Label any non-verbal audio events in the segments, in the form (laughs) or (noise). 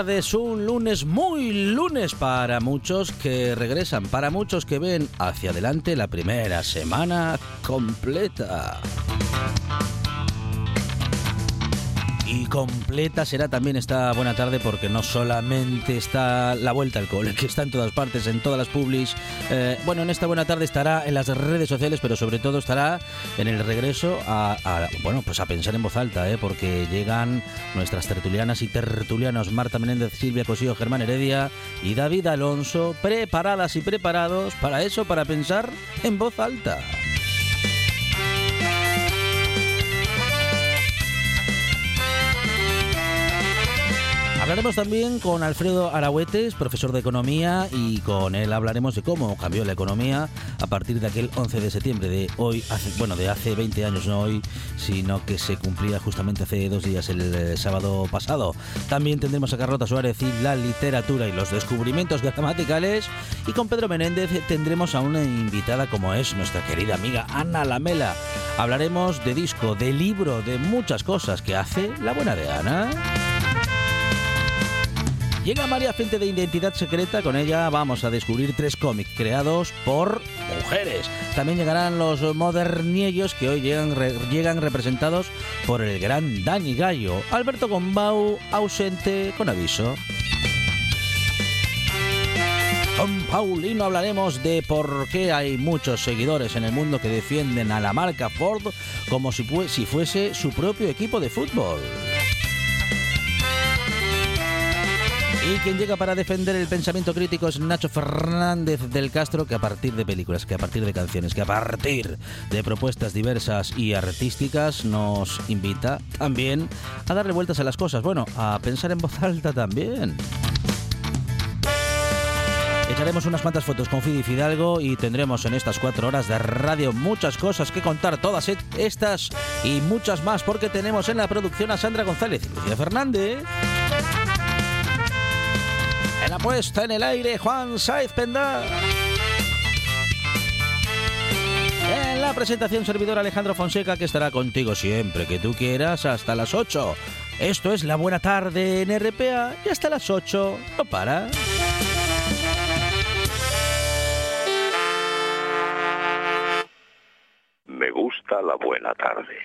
Tardes. Un lunes muy lunes para muchos que regresan, para muchos que ven hacia adelante la primera semana completa. Y completa será también esta buena tarde porque no solamente está la vuelta al cole, que está en todas partes, en todas las publis. Eh, bueno, en esta buena tarde estará en las redes sociales, pero sobre todo estará en el regreso a, bueno, pues a pensar en voz alta, ¿eh? porque llegan nuestras tertulianas y tertulianos Marta Menéndez, Silvia Cosío, Germán Heredia y David Alonso, preparadas y preparados para eso, para pensar en voz alta. Hablaremos también con Alfredo Arahuetes, profesor de economía, y con él hablaremos de cómo cambió la economía a partir de aquel 11 de septiembre de hoy, hace, bueno, de hace 20 años, no hoy, sino que se cumplía justamente hace dos días, el eh, sábado pasado. También tendremos a Carlota Suárez y la literatura y los descubrimientos gramaticales. Y con Pedro Menéndez tendremos a una invitada como es nuestra querida amiga Ana Lamela. Hablaremos de disco, de libro, de muchas cosas que hace la buena de Ana. Llega María Frente de Identidad Secreta, con ella vamos a descubrir tres cómics creados por mujeres. También llegarán los moderniellos que hoy llegan, representados por el gran Dani Gallo. Alberto Gombau, ausente con aviso. Con Paulino hablaremos de por qué hay muchos seguidores en el mundo que defienden a la marca Ford como si fuese su propio equipo de fútbol. Y quien llega para defender el pensamiento crítico es Nacho Fernández del Castro, que a partir de películas, que a partir de canciones, que a partir de propuestas diversas y artísticas nos invita también a darle vueltas a las cosas. Bueno, a pensar en voz alta también. Echaremos unas cuantas fotos con Fidi Fidalgo y tendremos en estas cuatro horas de radio muchas cosas que contar, todas e- estas y muchas más, porque tenemos en la producción a Sandra González y Lucía Fernández. En la puesta en el aire, Juan Saiz Penda. En la presentación, servidor Alejandro Fonseca, que estará contigo siempre que tú quieras hasta las 8. Esto es La Buena Tarde en RPA y hasta las 8 no para. Me gusta la buena tarde.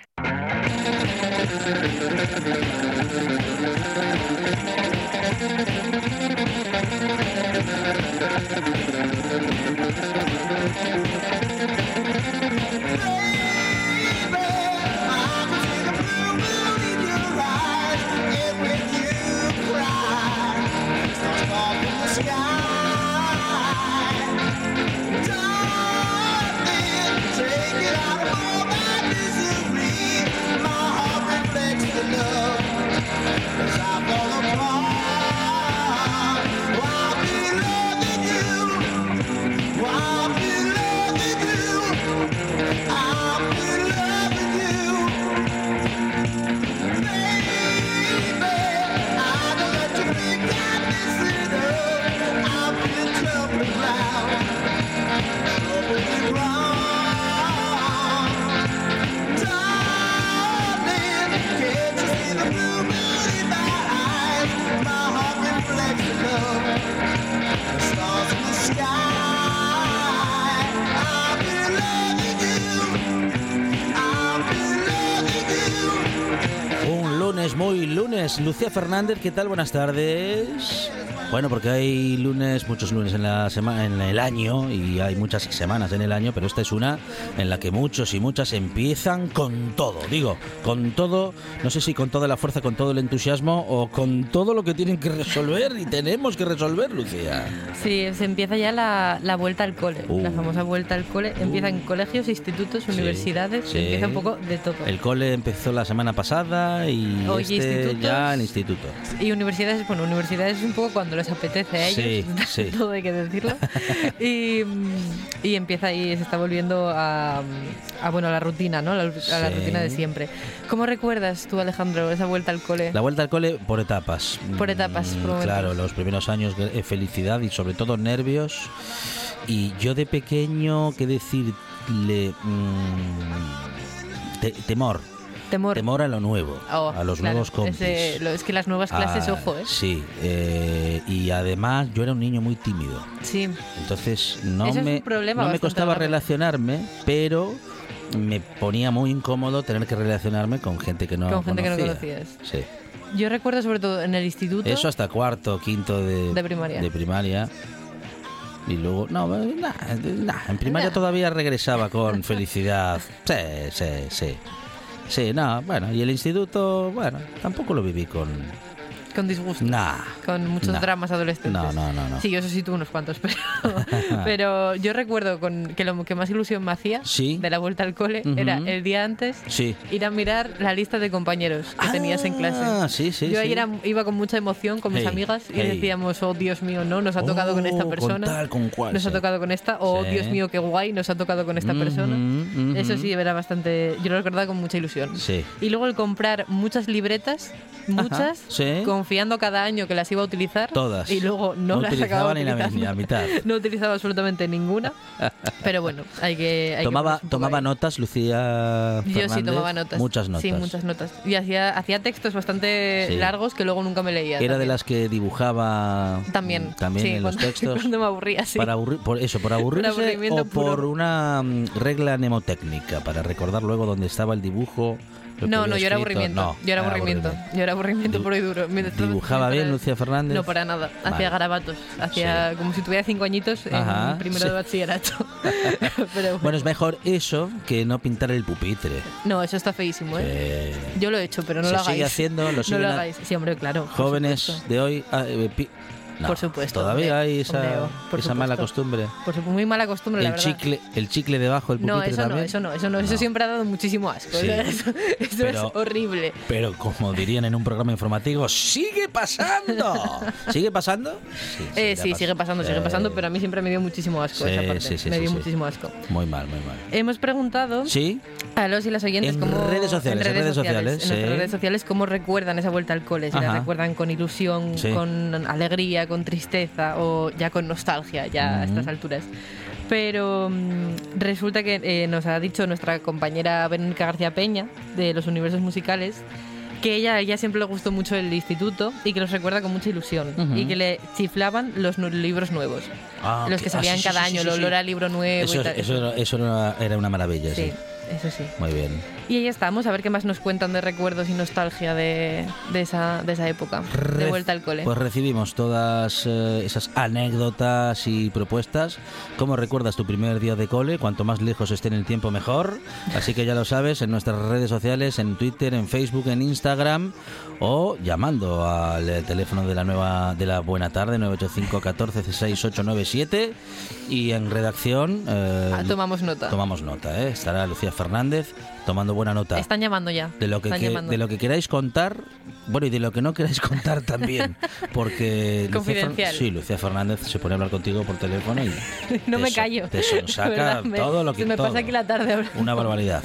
Lunes. Lucía Fernández, ¿qué tal? Buenas tardes. Bueno, porque hay lunes, muchos lunes en la semana, en el año y hay muchas semanas en el año, pero esta es una en la que muchos y muchas empiezan con todo. Digo, con todo, no sé si con toda la fuerza, con todo el entusiasmo o con todo lo que tienen que resolver y tenemos que resolver, Lucía. Sí, se empieza ya la, la vuelta al cole, Uh. la famosa vuelta al cole. Empieza en colegios, institutos, Sí, universidades, sí. empieza un poco de todo. El cole empezó la semana pasada y Hoy este ya el instituto. Y universidades, bueno, universidades es un poco cuando les apetece a ellos, Sí, (laughs) sí. todo hay que decirlo. (laughs) y, y empieza ahí, se está volviendo a, a, bueno, a la rutina, ¿no? A la, Sí. rutina de siempre. ¿Cómo recuerdas tú, Alejandro, esa vuelta al cole? La vuelta al cole por etapas. Por etapas, Mm, por. Claro, los primeros años eh, felicidad y sobre todo nervios. Y yo de pequeño, ¿qué decirle? Mm, te- temor. Temor. Temor a lo nuevo, Oh, a los claro, nuevos compis. es que las nuevas clases, Ah, ojo, ¿eh? Sí, eh, y además yo era un niño muy tímido. Sí. Entonces no Eso me, no me costaba grave. relacionarme, pero me ponía muy incómodo tener que relacionarme con gente que no Con gente que no conocía. conocías. Sí. Yo recuerdo sobre todo en el instituto. Eso hasta cuarto, quinto de, De primaria. de primaria. Y luego, no, nah, nah, en primaria Nah. todavía regresaba con felicidad. Sí, sí, sí. Sí, no, bueno, y el instituto, bueno, tampoco lo viví con... Con disgusto. Nah. Con muchos nah. dramas adolescentes. No, no, no, no. Sí, yo eso sí tuve unos cuantos, pero, (laughs) pero yo recuerdo con, que lo que más ilusión me hacía Sí. de la vuelta al cole Ujú. era el día antes Sí. ir a mirar la lista de compañeros que tenías en Ah, clase. sí, sí, yo ahí era- iba con mucha emoción con mis Hey, amigas y hey. decíamos, oh Dios mío, no, nos ha tocado con esta Oh, persona. Con tal, con cual. nos ha tocado con esta, o Sí. Dios mío, qué guay, nos ha tocado con esta Ujú, persona. ujú. Eso sí, era bastante. Yo lo recordaba con mucha ilusión. Sí. Y luego el comprar muchas libretas, muchas, sí. Confiando cada año que las iba a utilizar. Todas. Y luego no, No las utilizaba acababa ni la- la mitad. (laughs) no utilizaba absolutamente ninguna. Pero bueno, hay que. hay que Tomaba, poco tomaba ahí. notas, Lucía Yo sí Fernández? tomaba notas. Muchas notas. Sí, muchas notas. Y hacía, hacía textos bastante Sí. largos que luego nunca me leía. Era de también. las que dibujaba También. también sí, en los cuando- (laughs) textos. Cuando me aburría, sí. Para aburrir, por eso, por (laughs) aburrirse aburrimiento o por puro. una mm, regla mnemotécnica, para recordar luego dónde estaba el dibujo. No, no, yo era aburrimiento. No, yo era aburrimiento. Yo era aburrimiento puro y duro. ¿Dibujaba bien Lucía Fernández? No, para nada. Vale. Hacía garabatos. Hacía como si tuviera cinco añitos Ajá, en primero sí. de bachillerato. (laughs) Pero bueno. Bueno, es mejor eso que no pintar el pupitre. No, eso está feísimo, ¿eh? Yo lo he hecho, pero no se lo hagáis. sigue haciendo, lo no lo ha- hagáis. Sí, hombre, claro. jóvenes de hoy. ah, eh, No, Por supuesto, Todavía hay esa, por esa mala costumbre. Por supuesto, muy mala costumbre, la El verdad. chicle, el chicle debajo del pupitre No, eso no, también. eso no, eso no, eso No. siempre ha dado muchísimo asco. Sí. (laughs) Eso, eso Pero- es horrible. Pero como dirían en un programa informativo, ¡sigue pasando! (laughs) ¿Sigue pasgue Sí, Eh, sí, pas- sigue pasando, sigue Eh, pasando, pero a mí siempre me dio muchísimo asco Sí, esa parte. me dio muchísimo asco. Muy mal, muy mal. Hemos preguntado a los y las oyentes En redes sociales, en redes, sociales, en redes sociales cómo recuerdan esa vuelta al cole, si la Ajá. recuerdan con ilusión, con alegría, con tristeza o ya con nostalgia, ya a estas alturas. Pero mm, resulta que eh, nos ha dicho nuestra compañera Verónica García Peña de los universos musicales que ella, ella siempre le gustó mucho el instituto y que los recuerda con mucha ilusión y que le chiflaban los nu- libros nuevos, Ah, los que ah, salían sí, cada sí, año, sí, el olor al libro nuevo Eso, y tal. eso, era- eso era, era una maravilla, sí. sí, eso sí. Muy bien. Y ahí estamos, a ver qué más nos cuentan de recuerdos y nostalgia de, de, esa, de esa época, de Re- vuelta al cole. Pues recibimos todas eh, esas anécdotas y propuestas. ¿Cómo recuerdas tu primer día de cole? Cuanto más lejos esté en el tiempo, mejor. Así que ya lo sabes, en nuestras redes sociales, en Twitter, en Facebook, en Instagram o llamando al teléfono de la nueva de la buena tarde 985 14 6897 y en redacción eh, Ah, tomamos nota. tomamos nota, ¿eh? estará Lucía Fernández tomando buena nota Están llamando ya. de lo que, de lo que queráis contar bueno y de lo que no queráis contar (laughs) también porque Lucía Confidencial. sí Lucía Fernández se pone a hablar contigo por teléfono y (laughs) no te me so- callo. te sonsaca (laughs) todo lo que Se me todo. pasa aquí la tarde ahora. una barbaridad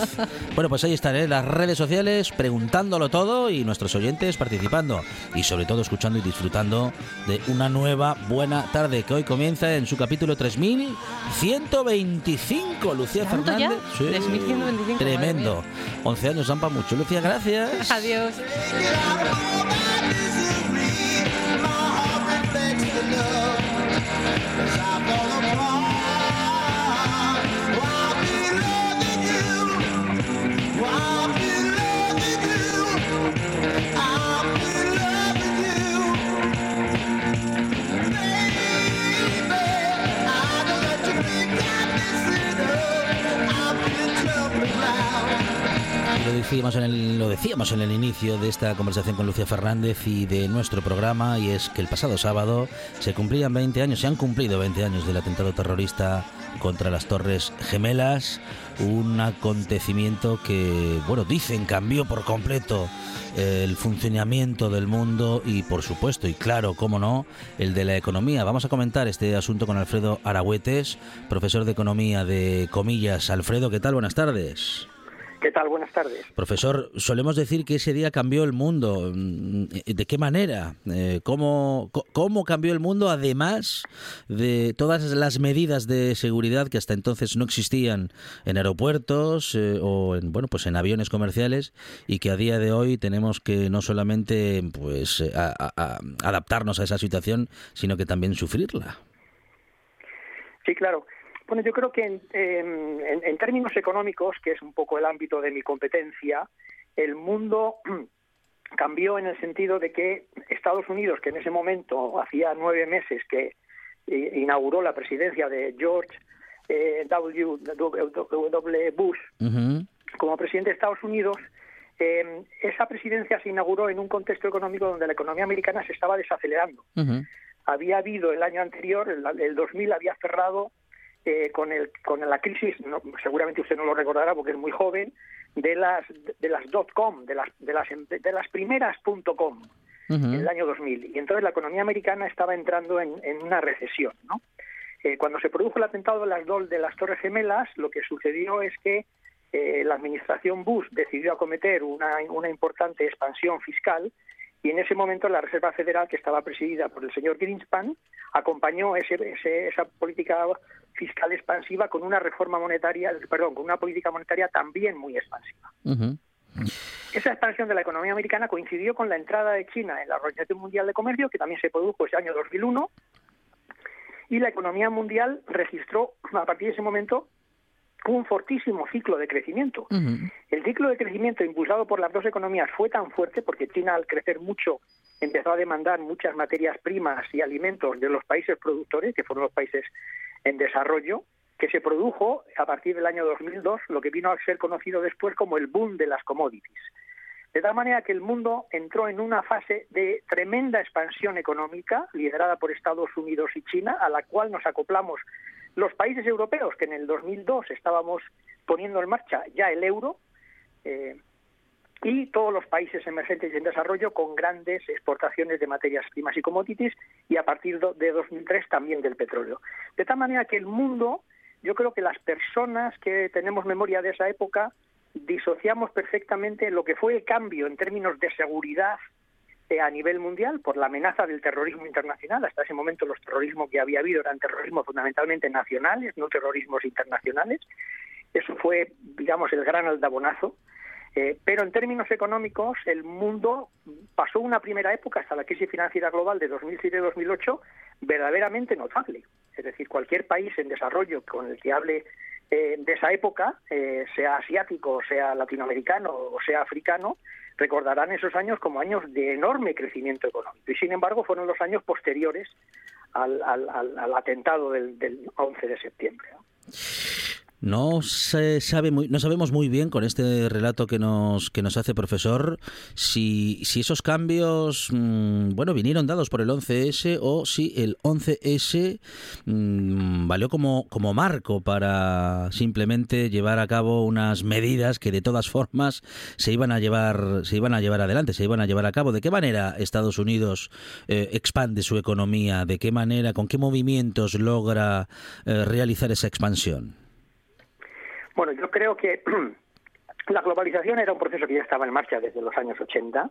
bueno pues ahí están ¿eh? las redes sociales preguntándolo todo y nuestros oyentes participando y sobre todo escuchando y disfrutando de una nueva buena tarde que hoy comienza en su capítulo 3125 Lucía. Fernández 3125, madre tremendo 11 años han para mucho. Lucía gracias. Adiós. Lo decíamos en el inicio de esta conversación con Lucía Fernández y de nuestro programa, y es que el pasado sábado se cumplían 20 años, se han cumplido 20 años del atentado terrorista contra las Torres Gemelas, un acontecimiento que, bueno, dicen cambió por completo eh, el funcionamiento del mundo y, por supuesto, y claro, cómo no, el de la economía. Vamos a comentar este asunto con Alfredo Aragüetes, profesor de economía de Comillas. Alfredo, ¿qué tal? Buenas tardes. ¿Qué tal? Buenas tardes. Profesor, solemos decir que ese día cambió el mundo. Mm, ¿De qué manera? Eh, ¿Cómo, ¿Cómo cambió el mundo además de todas las medidas de seguridad que hasta entonces no existían en aeropuertos eh, o en, bueno, pues en aviones comerciales y que a día de hoy tenemos que no solamente pues adaptarnos a esa situación, sino que también sufrirla? Sí, claro. Bueno, yo creo que en, términos económicos, que es un poco el ámbito de mi competencia, el mundo (clears throat) cambió en el sentido de que Estados Unidos, que en ese momento hacía nueve meses que inauguró la presidencia de George eh, W. Bush como presidente de Estados Unidos, eh, esa presidencia se inauguró en un contexto económico donde la economía americana se estaba desacelerando. Había habido el año anterior, el, el 2000, había cerrado eh, con, el, con la crisis, seguramente usted no lo recordará porque es muy joven, de las de las dot com, de las de las de las primeras punto com en el año 2000 y entonces la economía americana estaba entrando en, una recesión, ¿no? Eh, cuando se produjo el atentado de las de las Torres Gemelas, lo que sucedió es que eh, la administración Bush decidió acometer una, una importante expansión fiscal y en ese momento la Reserva Federal, que estaba presidida por el señor Greenspan, acompañó ese, esa política fiscal expansiva con una reforma monetaria, perdón, con una política monetaria también muy expansiva. Esa expansión de la economía americana coincidió con la entrada de China en la Organización Mundial de Comercio, que también se produjo ese año 2001, y la economía mundial registró a partir de ese momento un fortísimo ciclo de crecimiento. El ciclo de crecimiento impulsado por las dos economías fue tan fuerte porque China al crecer mucho empezó a demandar muchas materias primas y alimentos de los países productores, que fueron los países en desarrollo, que se produjo a partir del año 2002 lo que vino a ser conocido después como el boom de las commodities. De tal manera que el mundo entró en una fase de tremenda expansión económica liderada por Estados Unidos y China, a la cual nos acoplamos los países europeos, que en el 2002 estábamos poniendo en marcha ya el euro, eh, y todos los países emergentes y en desarrollo con grandes exportaciones de materias primas y commodities y a partir de 2003 también del petróleo. De tal manera que el mundo, yo creo que las personas que tenemos memoria de esa época disociamos perfectamente lo que fue el cambio en términos de seguridad a nivel mundial por la amenaza del terrorismo internacional. Hasta ese momento los terrorismos que había habido eran terrorismos fundamentalmente nacionales, no terrorismos internacionales. Eso fue, digamos, el gran aldabonazo eh, pero en términos económicos, el mundo pasó una primera época hasta la crisis financiera global de 2007-2008 verdaderamente notable. Es decir, cualquier país en desarrollo con el que hable eh, de esa época, eh, sea asiático, sea latinoamericano o sea africano, recordarán esos años como años de enorme crecimiento económico. Y sin embargo, fueron los años posteriores al, atentado del, del 11 de septiembre. Se sabe muy, no sabemos muy bien con este relato que nos que nos hace profesor si, si esos cambios mm, bueno vinieron dados por el 11S o si el 11S mm, valió como como marco para simplemente llevar a cabo unas medidas que de todas formas se iban a llevar se iban a llevar adelante, se iban a llevar a cabo. ¿De qué manera Estados Unidos eh, expande su economía? ¿De qué manera, con qué movimientos logra eh, realizar esa expansión? Bueno, yo creo que (clears throat) la globalización era un proceso que ya estaba en marcha desde los años 80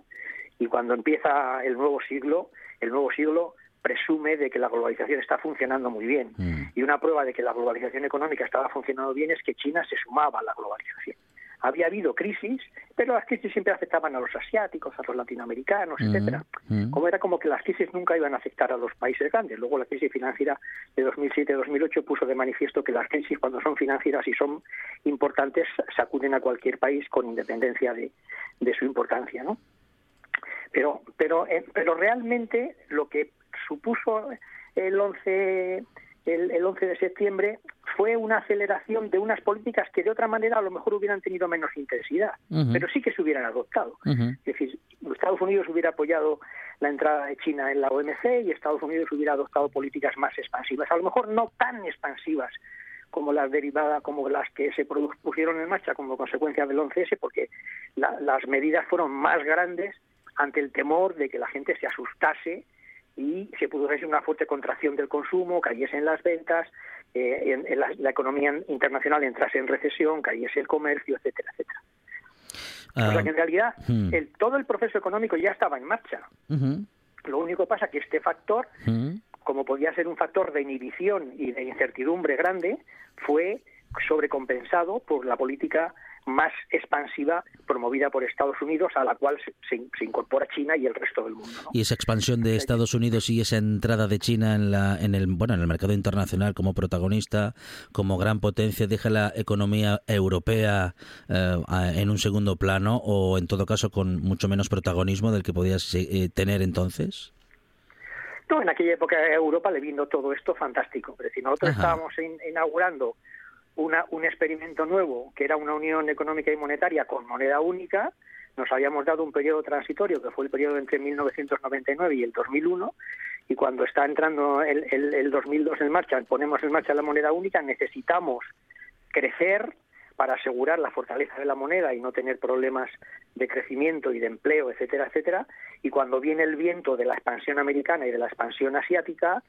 y cuando empieza el nuevo siglo, el nuevo siglo presume de que la globalización está funcionando muy bien. Mm. Y una prueba de que la globalización económica estaba funcionando bien es que China se sumaba a la globalización había habido crisis, pero las crisis siempre afectaban a los asiáticos, a los latinoamericanos, etcétera. Como era como que las crisis nunca iban a afectar a los países grandes. Luego la crisis financiera de 2007-2008 puso de manifiesto que las crisis cuando son financieras y son importantes sacuden a cualquier país con independencia de, de su importancia, ¿no? Pero, pero, eh, pero realmente lo que supuso el 11 el, el 11 de septiembre fue una aceleración de unas políticas que de otra manera a lo mejor hubieran tenido menos intensidad, pero sí que se hubieran adoptado. Es decir, Estados Unidos hubiera apoyado la entrada de China en la OMC y Estados Unidos hubiera adoptado políticas más expansivas, a lo mejor no tan expansivas como las derivadas, como las que se pusieron en marcha como consecuencia del 11S, porque las medidas fueron más grandes ante el temor de que la gente se asustase y se produjese una fuerte contracción del consumo, cayesen las ventas, eh, en, la, economía internacional entrase en recesión, cayese el comercio, etcétera, etcétera. o sea ah, que en realidad hmm. el, todo el proceso económico ya estaba en marcha. Lo único que pasa es que este factor, como podía ser un factor de inhibición y de incertidumbre grande, fue sobrecompensado por la política más expansiva promovida por Estados Unidos, a la cual se, incorpora China y el resto del mundo. Y esa expansión de Estados Unidos y esa entrada de China en, la, en, el, bueno, en el mercado internacional como protagonista, como gran potencia, deja la economía europea eh, en un segundo plano o, en todo caso, con mucho menos protagonismo del que podía eh, tener entonces. No, en aquella época Europa le vino todo esto fantástico. Es decir, nosotros estábamos inaugurando un experimento nuevo, que era una unión económica y monetaria con moneda única. Nos habíamos dado un periodo transitorio, que fue el periodo entre 1999 y el 2001, y cuando está entrando el, el 2002 en marcha, ponemos en marcha la moneda única, necesitamos crecer para asegurar la fortaleza de la moneda y no tener problemas de crecimiento y de empleo, etcétera, etcétera. Y cuando viene el viento de la expansión americana y de la expansión asiática,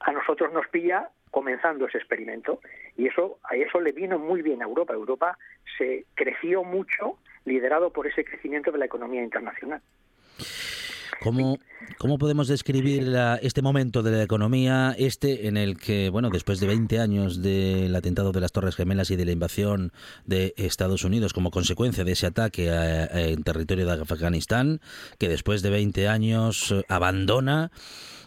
a nosotros nos pilla comenzando ese experimento y eso a eso le vino muy bien a Europa. Europa se creció mucho liderado por ese crecimiento de la economía internacional. ¿Cómo, ¿Cómo, podemos describir este momento de la economía, este en el que, bueno, después de 20 años del atentado de las Torres Gemelas y de la invasión de Estados Unidos como consecuencia de ese ataque en territorio de Afganistán, que después de 20 años abandona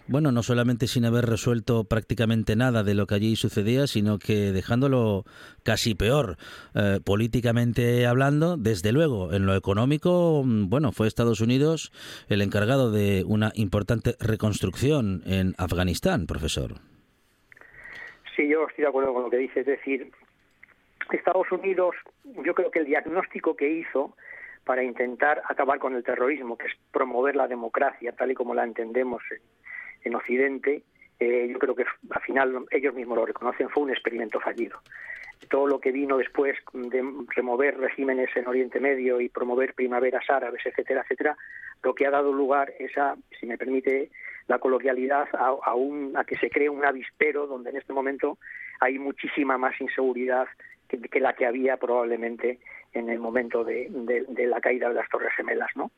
bueno, no solamente sin haber resuelto prácticamente nada de lo que allí sucedía, sino que dejándolo casi peor, eh, políticamente hablando, desde luego, en lo económico, mm, bueno, fue Estados Unidos el encargado de una importante reconstrucción en Afganistán, profesor. Sí, yo estoy de acuerdo con lo que dice, es decir, Estados Unidos, yo creo que el diagnóstico que hizo para intentar acabar con el terrorismo, que es promover la democracia tal y como la entendemos en Occidente, eh, yo creo que al final ellos mismos lo reconocen, fue un experimento fallido. Todo lo que vino después de remover regímenes en Oriente Medio y promover primaveras árabes, etcétera, etcétera, lo que ha dado lugar es a, si me permite la coloquialidad, a, un, a que se cree un avispero donde en este momento hay muchísima más inseguridad que, la que había probablemente en el momento de, de la caída de las Torres Gemelas, ¿no?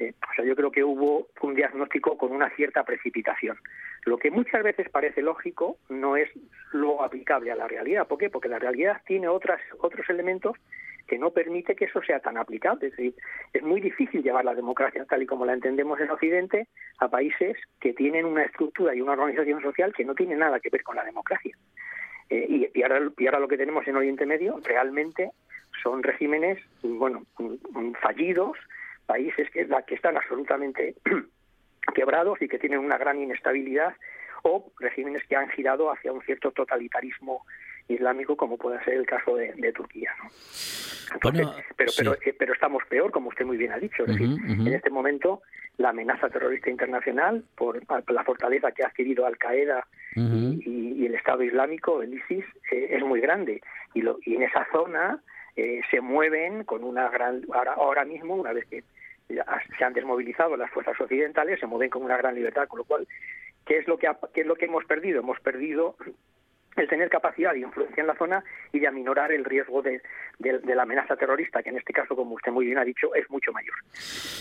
O sea, yo creo que hubo un diagnóstico con una cierta precipitación. Lo que muchas veces parece lógico no es lo aplicable a la realidad. ¿Por qué? Porque la realidad tiene otras, otros elementos que no permite que eso sea tan aplicable. Es decir, es muy difícil llevar la democracia tal y como la entendemos en Occidente a países que tienen una estructura y una organización social que no tiene nada que ver con la democracia. Eh, y, y, ahora, y ahora lo que tenemos en Oriente Medio realmente son regímenes, bueno, fallidos, países que, que están absolutamente (clears throat) quebrados y que tienen una gran inestabilidad o regímenes que han girado hacia un cierto totalitarismo islámico como puede ser el caso de, Turquía ¿no? pero, pero, eh, pero estamos peor como usted muy bien ha dicho. Es decir, en este momento la amenaza terrorista internacional por, la fortaleza que ha adquirido Al Qaeda y, el Estado Islámico el ISIS eh, es muy grande. Y, lo, y en esa zona eh, se mueven con una gran ahora, ahora mismo una vez que se han desmovilizado las fuerzas occidentales, se mueven con una gran libertad, con lo cual, ¿qué es lo que, qué es lo que hemos perdido? Hemos perdido el tener capacidad de influencia en la zona y de aminorar el riesgo de, la amenaza terrorista, que en este caso, como usted muy bien ha dicho, es mucho mayor.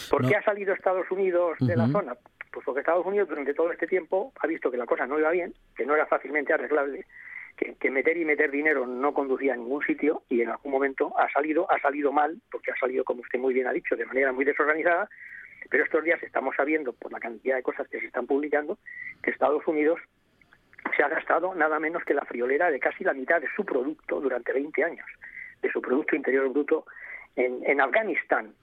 ¿Por qué ha salido Estados Unidos de la zona? Pues porque Estados Unidos durante todo este tiempo ha visto que la cosa no iba bien, que no era fácilmente arreglable que, meter y meter dinero no conducía a ningún sitio y en algún momento ha salido, ha salido mal, porque ha salido, como usted muy bien ha dicho, de manera muy desorganizada, pero estos días estamos sabiendo, por la cantidad de cosas que se están publicando, que Estados Unidos se ha gastado nada menos que la friolera de casi la mitad de su producto durante 20 años, de su Producto Interior Bruto en, en Afganistán.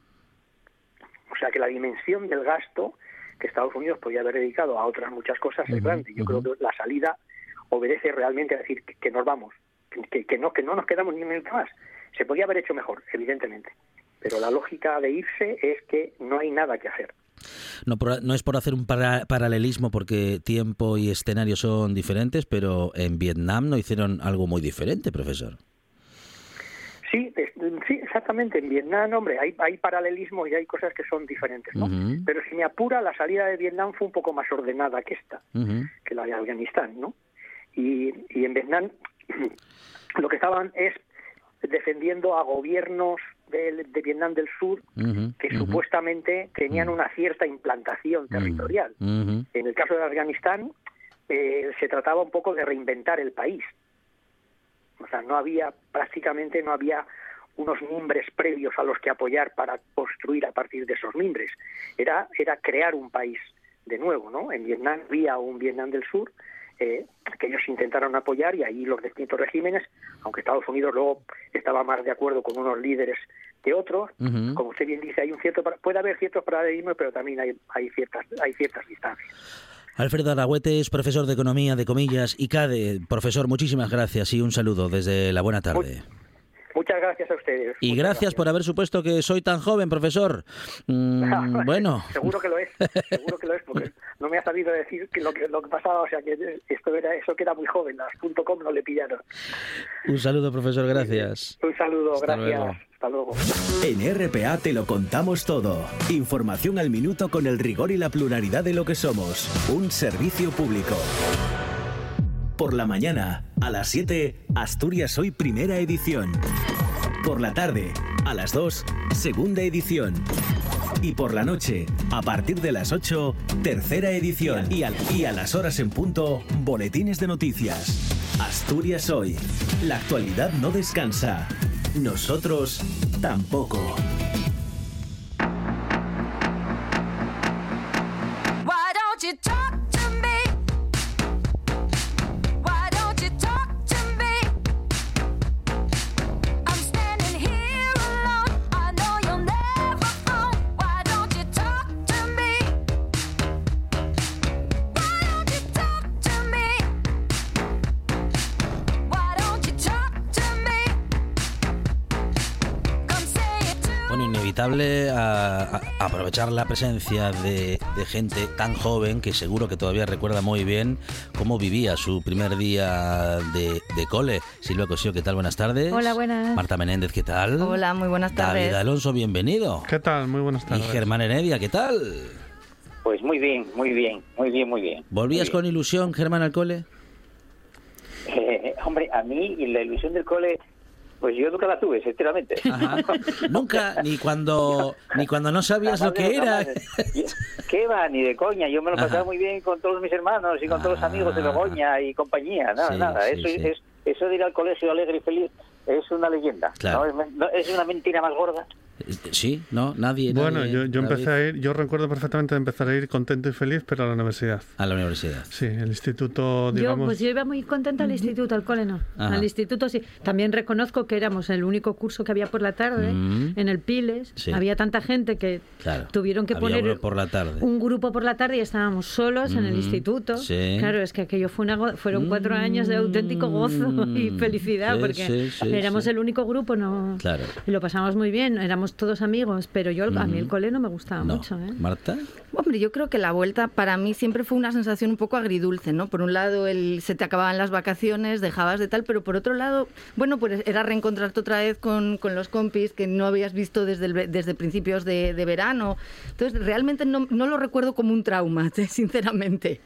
O sea que la dimensión del gasto que Estados Unidos podía haber dedicado a otras muchas cosas es grande. Yo creo que la salida obedece realmente a decir que, nos vamos, que, que no, que no nos quedamos ni un minuto más. Se podía haber hecho mejor, evidentemente. Pero la lógica de irse es que no hay nada que hacer. No, por- no es por hacer un para- paralelismo porque tiempo y escenario son diferentes, pero en Vietnam no hicieron algo muy diferente, profesor. Sí, es- sí, exactamente. En Vietnam, hombre, hay, hay paralelismos y hay cosas que son diferentes, ¿no? Pero si me apura, la salida de Vietnam fue un poco más ordenada que esta, que la de Afganistán, ¿no? Y, y en Vietnam (clears throat) lo que estaban es defendiendo a gobiernos del- de, Vietnam del Sur que supuestamente tenían una cierta implantación territorial. En el caso de Afganistán eh, se trataba un poco de reinventar el país. O sea, no había prácticamente no había unos mimbres previos a los que apoyar para construir a partir de esos mimbres. Era era crear un país de nuevo, ¿no? En Vietnam había un Vietnam del Sur eh, que ellos intentaron apoyar y ahí los distintos regímenes, aunque Estados Unidos luego estaba más de acuerdo con unos líderes que otros, como usted bien dice, hay un cierto puede haber ciertos paralelismos, pero también hay, hay ciertas hay ciertas distancias. Alfredo Aragüete es profesor de Economía de Comillas y CADE. Profesor, muchísimas gracias y un saludo desde la buena tarde. Muchas gracias a ustedes. Y gracias por haber supuesto que soy tan joven, profesor. Mm, (laughs) bueno, seguro que lo es, seguro que lo es, porque (laughs) no me ha sabido decir que lo que lo que pasaba, o sea que esto era eso que era muy joven, las .com no le pillaron. un saludo, profesor, gracias. Un saludo, Hasta gracias. luego. Hasta luego. En RPA te lo contamos todo. Información al minuto con el rigor y la pluralidad de lo que somos. Un servicio público. Por la mañana, a las 7, Asturias Hoy Primera Edición. Por la tarde, a las 2, Segunda Edición. Y por la noche, a partir de las 8, Tercera Edición. Y, y a las horas en punto, Boletines de Noticias. Asturias Hoy. La actualidad no descansa. Nosotros tampoco. Aprovechar la presencia de, de gente tan joven que seguro que todavía recuerda muy bien cómo vivía su primer día de, de cole. Silvia Cosío, ¿qué tal? Buenas tardes. Hola, buenas. Marta Menéndez, ¿qué tal? Hola, muy buenas David tardes. Alonso, bienvenido. ¿Qué tal? Muy buenas Y tardes. Germán Heredia, ¿qué tal? Pues muy bien, muy bien, muy bien, muy bien. ¿Volvías Muy con ilusión, Germán, al cole? (laughs) Eh, hombre, a mí y la ilusión del cole, pues yo nunca la tuve, sinceramente. Ajá. Nunca, ni cuando, ni cuando no sabías lo que era. ¿Qué va? Ni de coña. Yo me lo Ajá. pasaba muy bien con todos mis hermanos y con todos los amigos de Ah. Begoña y compañía. Nada, Sí, nada. sí, eso, sí. Es, eso de ir al colegio alegre y feliz es una leyenda. Claro. ¿no? Es, men- no- es una mentira más gorda. Sí, no, nadie. Bueno, nadie, yo, yo empecé David. a ir, yo recuerdo perfectamente de empezar a ir contento y feliz, pero a la universidad. a la universidad. Sí, el instituto, Yo, digamos... pues yo iba muy contenta al instituto, al cole no. Ajá. Al instituto sí. También reconozco que éramos el único curso que había por la tarde Mm. en el Piles. Sí. Había tanta gente que Claro. tuvieron que Había poner uno por la tarde. un grupo por la tarde y estábamos solos en el instituto. sí. Claro, es que aquello fue una fueron cuatro años de auténtico gozo (laughs) y Mm, felicidad sí, porque sí, sí, éramos sí. el único grupo, no. Claro. Y lo pasamos muy bien, éramos todos amigos, pero yo a mí el cole no me gustaba No. mucho, ¿eh? ¿Marta? Hombre, yo creo que la vuelta para mí siempre fue una sensación un poco agridulce, ¿no? Por un lado, el, se te acababan las vacaciones, dejabas de tal, pero por otro lado, bueno, pues era reencontrarte otra vez con, con los compis que no habías visto desde, el desde principios de, de verano. Entonces, realmente no, no lo recuerdo como un trauma, (laughs) sinceramente.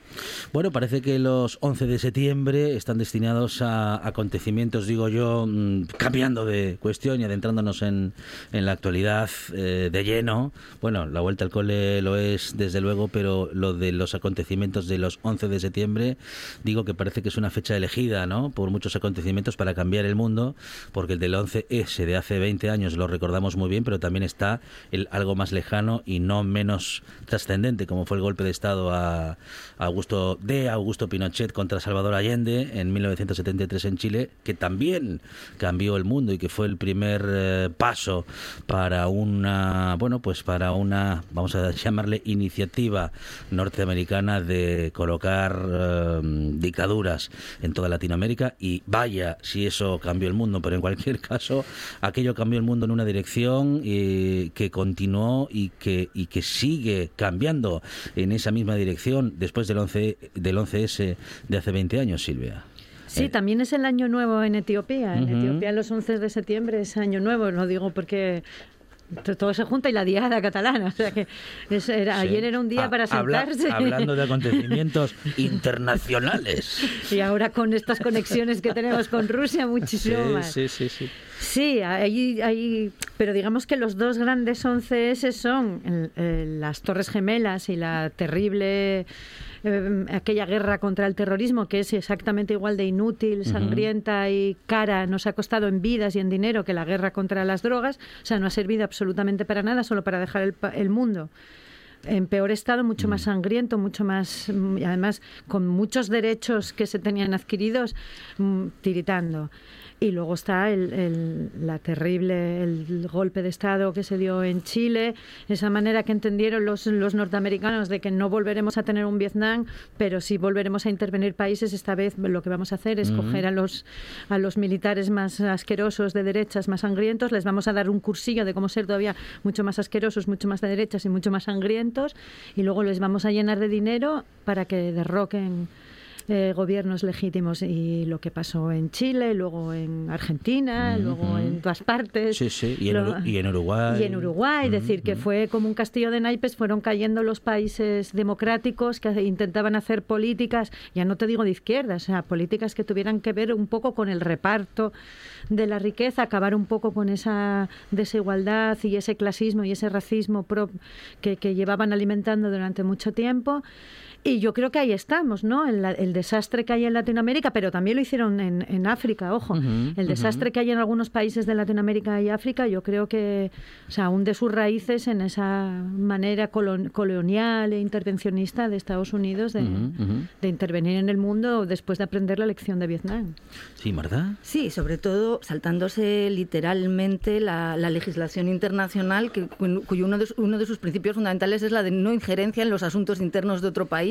Bueno, parece que los 11 de septiembre están destinados a acontecimientos, digo yo, mm, cambiando de cuestión y adentrándonos en, en la actualidad eh, de lleno. Bueno, la vuelta al cole lo es desde luego, pero lo de los acontecimientos de los 11 de septiembre, digo que parece que es una fecha elegida, ¿no? Por muchos acontecimientos para cambiar el mundo, porque el del 11S de hace 20 años lo recordamos muy bien, pero también está el algo más lejano y no menos trascendente, como fue el golpe de Estado a Augusto de Augusto Pinochet contra Salvador Allende en 1973 en Chile, que también cambió el mundo y que fue el primer eh, paso para para una, bueno, pues para una, vamos a llamarle iniciativa norteamericana de colocar eh, dictaduras en toda Latinoamérica y vaya si eso cambió el mundo, pero en cualquier (laughs) caso aquello cambió el mundo en una dirección eh, que continuó y que y que sigue cambiando en esa misma dirección después del 11 del 11S de hace 20 años, Silvia. Sí, Eh, también es el año nuevo en Etiopía. En Ujú. Etiopía los 11 de septiembre es año nuevo, lo digo porque to- todo se junta y la diada catalana. O sea que es- era- Sí. ayer era un día para habla- sentarse. hablando de acontecimientos (laughs) internacionales. y ahora con estas conexiones que tenemos con Rusia, muchísimo más. sí, sí, sí. Sí, hay, hay, pero digamos que los dos grandes 11S son el- el- las Torres Gemelas y la terrible eh, aquella guerra contra el terrorismo que es exactamente igual de inútil, sangrienta y cara, nos ha costado en vidas y en dinero que la guerra contra las drogas, o sea, no ha servido absolutamente para nada, solo para dejar el, el mundo. En peor estado, mucho más sangriento, mucho más, mm, y además con muchos derechos que se tenían adquiridos mm, tiritando. Y luego está el, el- la terrible, el golpe de Estado que se dio en Chile, esa manera que entendieron los, los norteamericanos de que no volveremos a tener un Vietnam, pero sí volveremos a intervenir países. Esta vez lo que vamos a hacer es coger a los, a los militares más asquerosos de derechas, más sangrientos, les vamos a dar un cursillo de cómo ser todavía mucho más asquerosos, mucho más de derechas y mucho más sangrientos, y luego les vamos a llenar de dinero para que derroquen eh, gobiernos legítimos y lo que pasó en Chile, luego en Argentina, luego en todas partes. Sí, sí, y en, Lo- Uru- y en Uruguay. y en Uruguay, es decir, que fue como un castillo de naipes, fueron cayendo los países democráticos que intentaban hacer políticas, ya no te digo de izquierda, o sea, políticas que tuvieran que ver un poco con el reparto de la riqueza, acabar un poco con esa desigualdad y ese clasismo y ese racismo pro- que, que llevaban alimentando durante mucho tiempo. Y yo creo que ahí estamos, ¿no? El, el desastre que hay en Latinoamérica, pero también lo hicieron en, en África, ojo. El desastre que hay en algunos países de Latinoamérica y África, yo creo que, o sea, hunde sus raíces en esa manera colon- colonial e intervencionista de Estados Unidos de, de intervenir en el mundo después de aprender la lección de Vietnam. Sí, Marta. Sí, sobre todo saltándose literalmente la, la legislación internacional, que, cu- cuyo de, uno de sus principios fundamentales es la de no injerencia en los asuntos internos de otro país.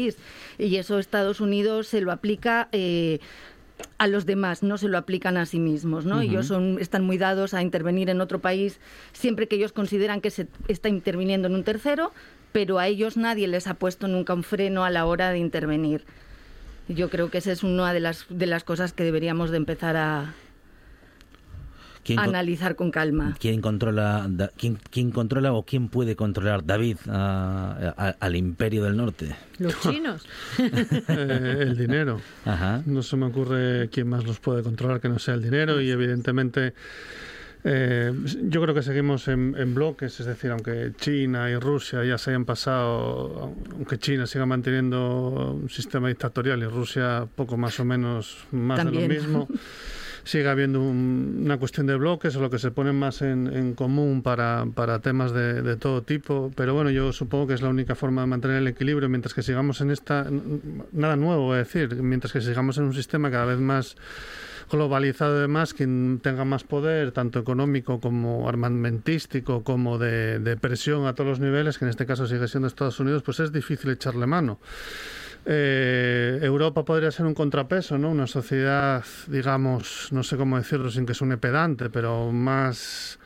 Y eso Estados Unidos se lo aplica. eh, a los demás, no se lo aplican a sí mismos, ¿no? Ellos son, están muy dados a intervenir en otro país siempre que ellos consideran que se está interviniendo en un tercero, pero a ellos nadie les ha puesto nunca un freno a la hora de intervenir. Yo creo que esa es una de las, de las cosas que deberíamos de empezar a ¿Quién, con- analizar con calma. quién controla, da- quién, quién controla o quién puede controlar, David, a- a- al imperio del norte? Los (laughs) chinos. Eh, el dinero. Ajá. No se me ocurre quién más los puede controlar que no sea el dinero y evidentemente eh, yo creo que seguimos en, en bloques, es decir, aunque China y Rusia ya se hayan pasado, aunque China siga manteniendo un sistema dictatorial y Rusia poco más o menos más También. de lo mismo. (laughs) sigue habiendo un- una cuestión de bloques o lo que se ponen más en, en común para, para temas de, de todo tipo. Pero bueno, yo supongo que es la única forma de mantener el equilibrio mientras que sigamos en esta... Nada nuevo, voy a decir, mientras que sigamos en un sistema cada vez más globalizado además, quien tenga más poder, tanto económico como armamentístico, como de, de presión a todos los niveles, que en este caso sigue siendo Estados Unidos, pues es difícil echarle mano. Eh, Europa podría ser un contrapeso, ¿no? Una sociedad, digamos, no sé cómo decirlo sin que suene pedante, pero más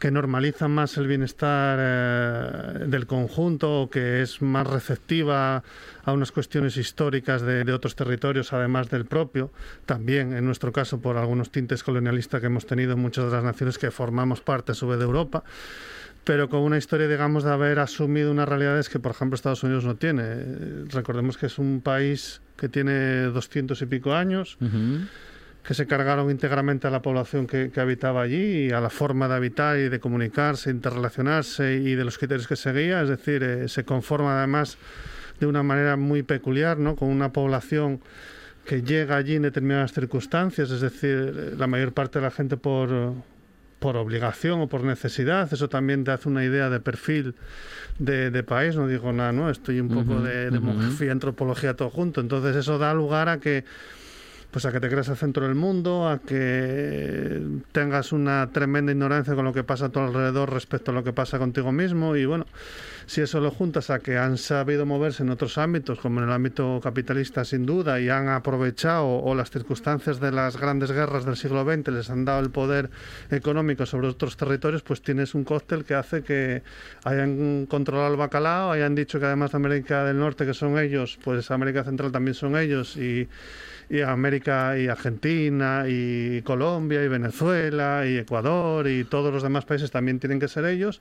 que normaliza más el bienestar eh, del conjunto, que es más receptiva a unas cuestiones históricas de, de otros territorios, además del propio, también en nuestro caso por algunos tintes colonialistas que hemos tenido en muchas de las naciones que formamos parte a su vez de Europa pero con una historia, digamos, de haber asumido unas realidades que, por ejemplo, Estados Unidos no tiene. Recordemos que es un país que tiene doscientos y pico años, que se cargaron íntegramente a la población que, que habitaba allí y a la forma de habitar y de comunicarse, interrelacionarse y de los criterios que seguía. Es decir, eh, se conforma además de una manera muy peculiar, ¿no? Con una población que llega allí en determinadas circunstancias, es decir, eh, la mayor parte de la gente por, por obligación o por necesidad. Eso también te hace una idea de perfil de, de país. No digo nada, ¿no? Estoy un poco de demografía, antropología, todo junto. Entonces eso da lugar a que pues a que te creas el centro del mundo, a que tengas una tremenda ignorancia con lo que pasa a tu alrededor respecto a lo que pasa contigo mismo y bueno, si eso lo juntas a que han sabido moverse en otros ámbitos, como en el ámbito capitalista sin duda, y han aprovechado o las circunstancias de las grandes guerras del siglo XX les han dado el poder económico sobre otros territorios, pues tienes un cóctel que hace que hayan controlado el bacalao, hayan dicho que además de América del Norte, que son ellos, pues América Central también son ellos, y, y América y Argentina y Colombia y Venezuela y Ecuador y todos los demás países también tienen que ser ellos.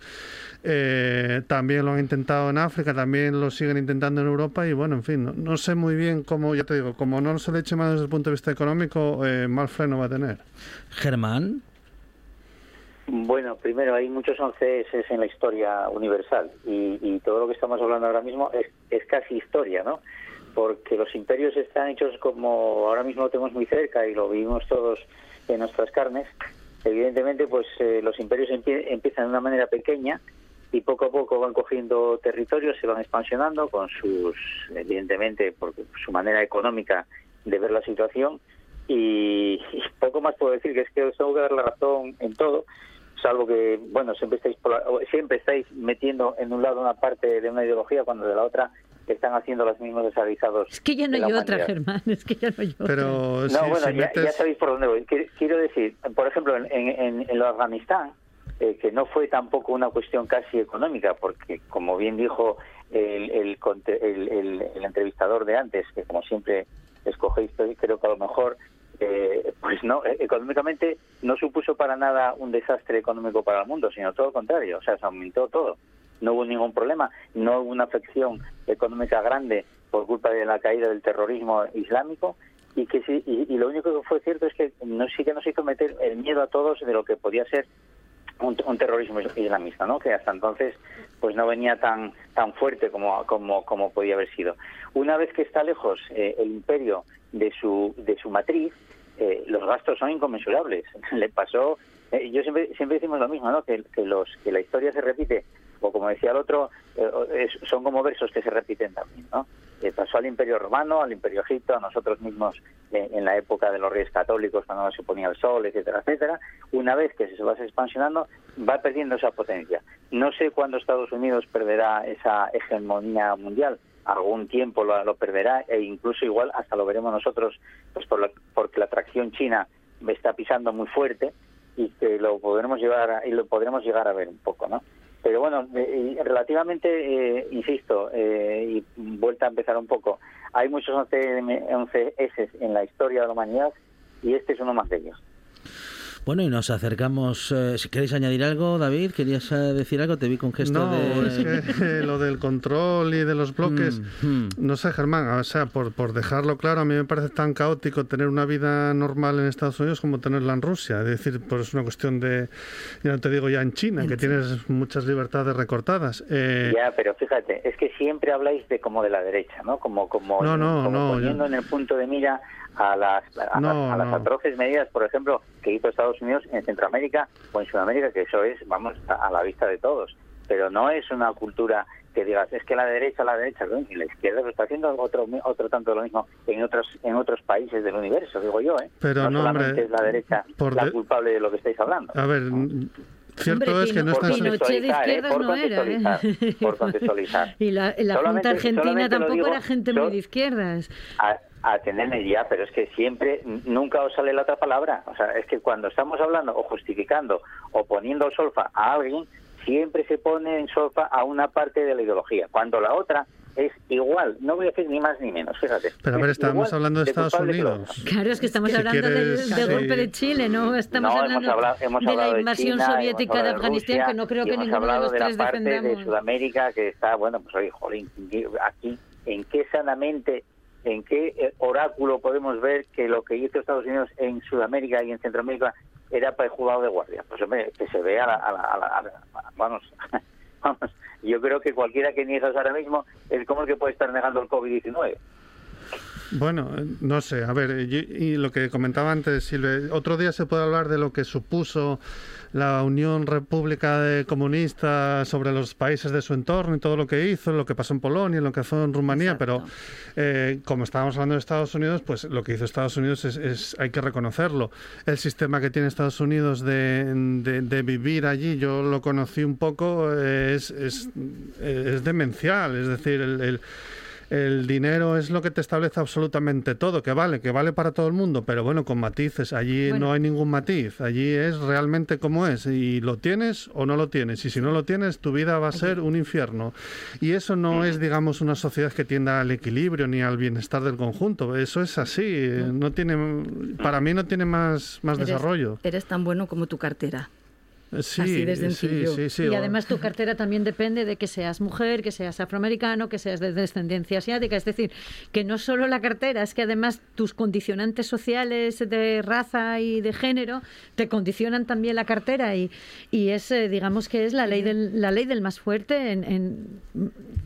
Eh, también lo han intentado en África, también lo siguen intentando en Europa y bueno, en fin, no, no sé muy bien cómo, ya te digo, como no se le eche más desde el punto de vista económico, eh, mal freno va a tener. Germán. Bueno, primero hay muchos once en la historia universal y, y todo lo que estamos hablando ahora mismo es, es casi historia, ¿no? Porque los imperios están hechos como ahora mismo lo tenemos muy cerca y lo vivimos todos en nuestras carnes. Evidentemente, pues eh, los imperios empie- empiezan de una manera pequeña y poco a poco van cogiendo territorios, se van expansionando con sus, evidentemente, porque su manera económica de ver la situación y, y poco más puedo decir que es que os tengo que dar la razón en todo salvo que bueno siempre estáis siempre estáis metiendo en un lado una parte de una ideología cuando de la otra están haciendo los mismos desaguisados Es que ya no hay otra. Germán, es que ya no hay otra. Pero no, si, bueno, si ya, metes- ya sabéis por dónde voy. Qui- Quiero decir, por ejemplo, en, en, en lo de Afganistán, eh, que no fue tampoco una cuestión casi económica, porque como bien dijo el, entrevistador de antes, que como siempre escogéis, creo que a lo mejor, eh, pues no, eh, económicamente no supuso para nada un desastre económico para el mundo, sino todo lo contrario, o sea, se aumentó todo. No hubo ningún problema, no hubo una afección económica grande por culpa de la caída del terrorismo islámico y que sí, y, y lo único que fue cierto es que no, sí que nos hizo meter el miedo a todos de lo que podía ser un, un terrorismo islamista, ¿no? Que hasta entonces pues no venía tan tan fuerte como como como podía haber sido. Una vez que está lejos eh, el imperio de su de su matriz, eh, los gastos son inconmensurables. (laughs) Le pasó, eh, yo siempre siempre decimos lo mismo, ¿no? Que, que los que la historia se repite o como decía el otro, eh, son como versos que se repiten también, ¿no? Eh, pasó al Imperio Romano, al Imperio Egipto, a nosotros mismos en la época de los reyes católicos, cuando se ponía el sol, etcétera, etcétera. Una vez que se va expansionando, va perdiendo esa potencia. No sé cuándo Estados Unidos perderá esa hegemonía mundial. Algún tiempo lo, lo perderá e incluso igual hasta lo veremos nosotros, pues por la- porque la atracción china me está pisando muy fuerte y que lo podremos llevar a- y lo podremos llegar a ver un poco, ¿no? Pero bueno, relativamente, eh, insisto, eh, y vuelta a empezar un poco, hay muchos 11, 11 S en la historia de la humanidad y este es uno más de ellos. Bueno, y nos acercamos. eh, si queréis añadir algo, David, ¿querías eh, decir algo? Te vi con gesto No, de. es que lo del control y de los bloques, (laughs) Mm, mm. no sé, Germán, o sea, por, por dejarlo claro, a mí me parece tan caótico tener una vida normal en Estados Unidos como tenerla en Rusia. Es decir, pues es una cuestión de, ya no te digo ya en China, que tienes muchas libertades recortadas. Eh, Ya, pero fíjate, es que siempre habláis de como de la derecha, ¿no? Como como, No, no, como no, poniendo yo- en el punto de mira a las a, No, las, a las no. atroces medidas, por ejemplo, que hizo Estados Unidos en Centroamérica o en Sudamérica, que eso es, vamos, a, a la vista de todos. Pero no es una cultura que digas, es que la derecha, la derecha, ¿no? y la izquierda lo está haciendo otro otro tanto lo mismo en otros en otros países del universo, digo yo, ¿eh? Pero no, solamente hombre, es la derecha por la de- culpable de lo que estáis hablando. a ver, cierto Hombre, es que no Pino- estás... Pinochet de contextualizar, ¿eh? izquierdas Por no era, ¿eh? contextualizar, por contextualizar. (laughs) Y la, la Junta Argentina tampoco digo- era gente muy de izquierdas. a, a tenerme ya, pero es que siempre, nunca os sale la otra palabra. O sea, es que cuando estamos hablando o justificando o poniendo solfa a alguien, siempre se pone en solfa a una parte de la ideología, cuando la otra es igual, no voy a decir ni más ni menos, fíjate. Pero a ver, Es estábamos hablando de Estados Unidos. Claro, es que estamos Si hablando del, quieres, del sí. golpe de Chile, ¿no? Estamos No, hemos hablando hablado- hemos de hablado la invasión China, soviética de Afganistán, Rusia, que no creo que hemos ninguno de hablado los de la tres parte de. Sudamérica que está, bueno, pues oye, jolín, aquí, ¿en qué sanamente, en qué eh, oráculo podemos ver que lo que hizo Estados Unidos en Sudamérica y en Centroamérica era para el juzgado de guardia? Pues hombre, que se vea a la, a la- a la- vamos, (laughs) vamos, yo creo que cualquiera que niegas ahora mismo es como el que puede estar negando el COVID-19. Bueno, no sé, a ver, y, y lo que comentaba antes, Silve, otro día se puede hablar de lo que supuso la Unión República de Comunista sobre los países de su entorno y todo lo que hizo, lo que pasó en Polonia, lo que hizo en Rumanía, pero eh, como estábamos hablando de Estados Unidos, pues lo que hizo Estados Unidos es, es- hay que reconocerlo. El sistema que tiene Estados Unidos de, de- de vivir allí, yo lo conocí un poco, eh, es, es, es demencial, es decir, el- el el dinero es lo que te establece absolutamente todo, que vale, que vale para todo el mundo, pero bueno, con matices. Allí Bueno. no hay ningún matiz. Allí es realmente como es. Y lo tienes o no lo tienes. Y si no lo tienes, tu vida va a ser un infierno. Y eso no es, digamos, una sociedad que tienda al equilibrio ni al bienestar del conjunto. Eso es así. No tiene, para mí no tiene más, más Eres- desarrollo. Eres tan bueno como tu cartera. Sí, así de sí, sencillo. sí, sí. y además tu cartera también depende de que seas mujer, que seas afroamericano, que seas de descendencia asiática. Es decir, que no solo la cartera, es que además tus condicionantes sociales de raza y de género te condicionan también la cartera y, y es, eh, digamos que es la ley del, la ley del más fuerte en, en-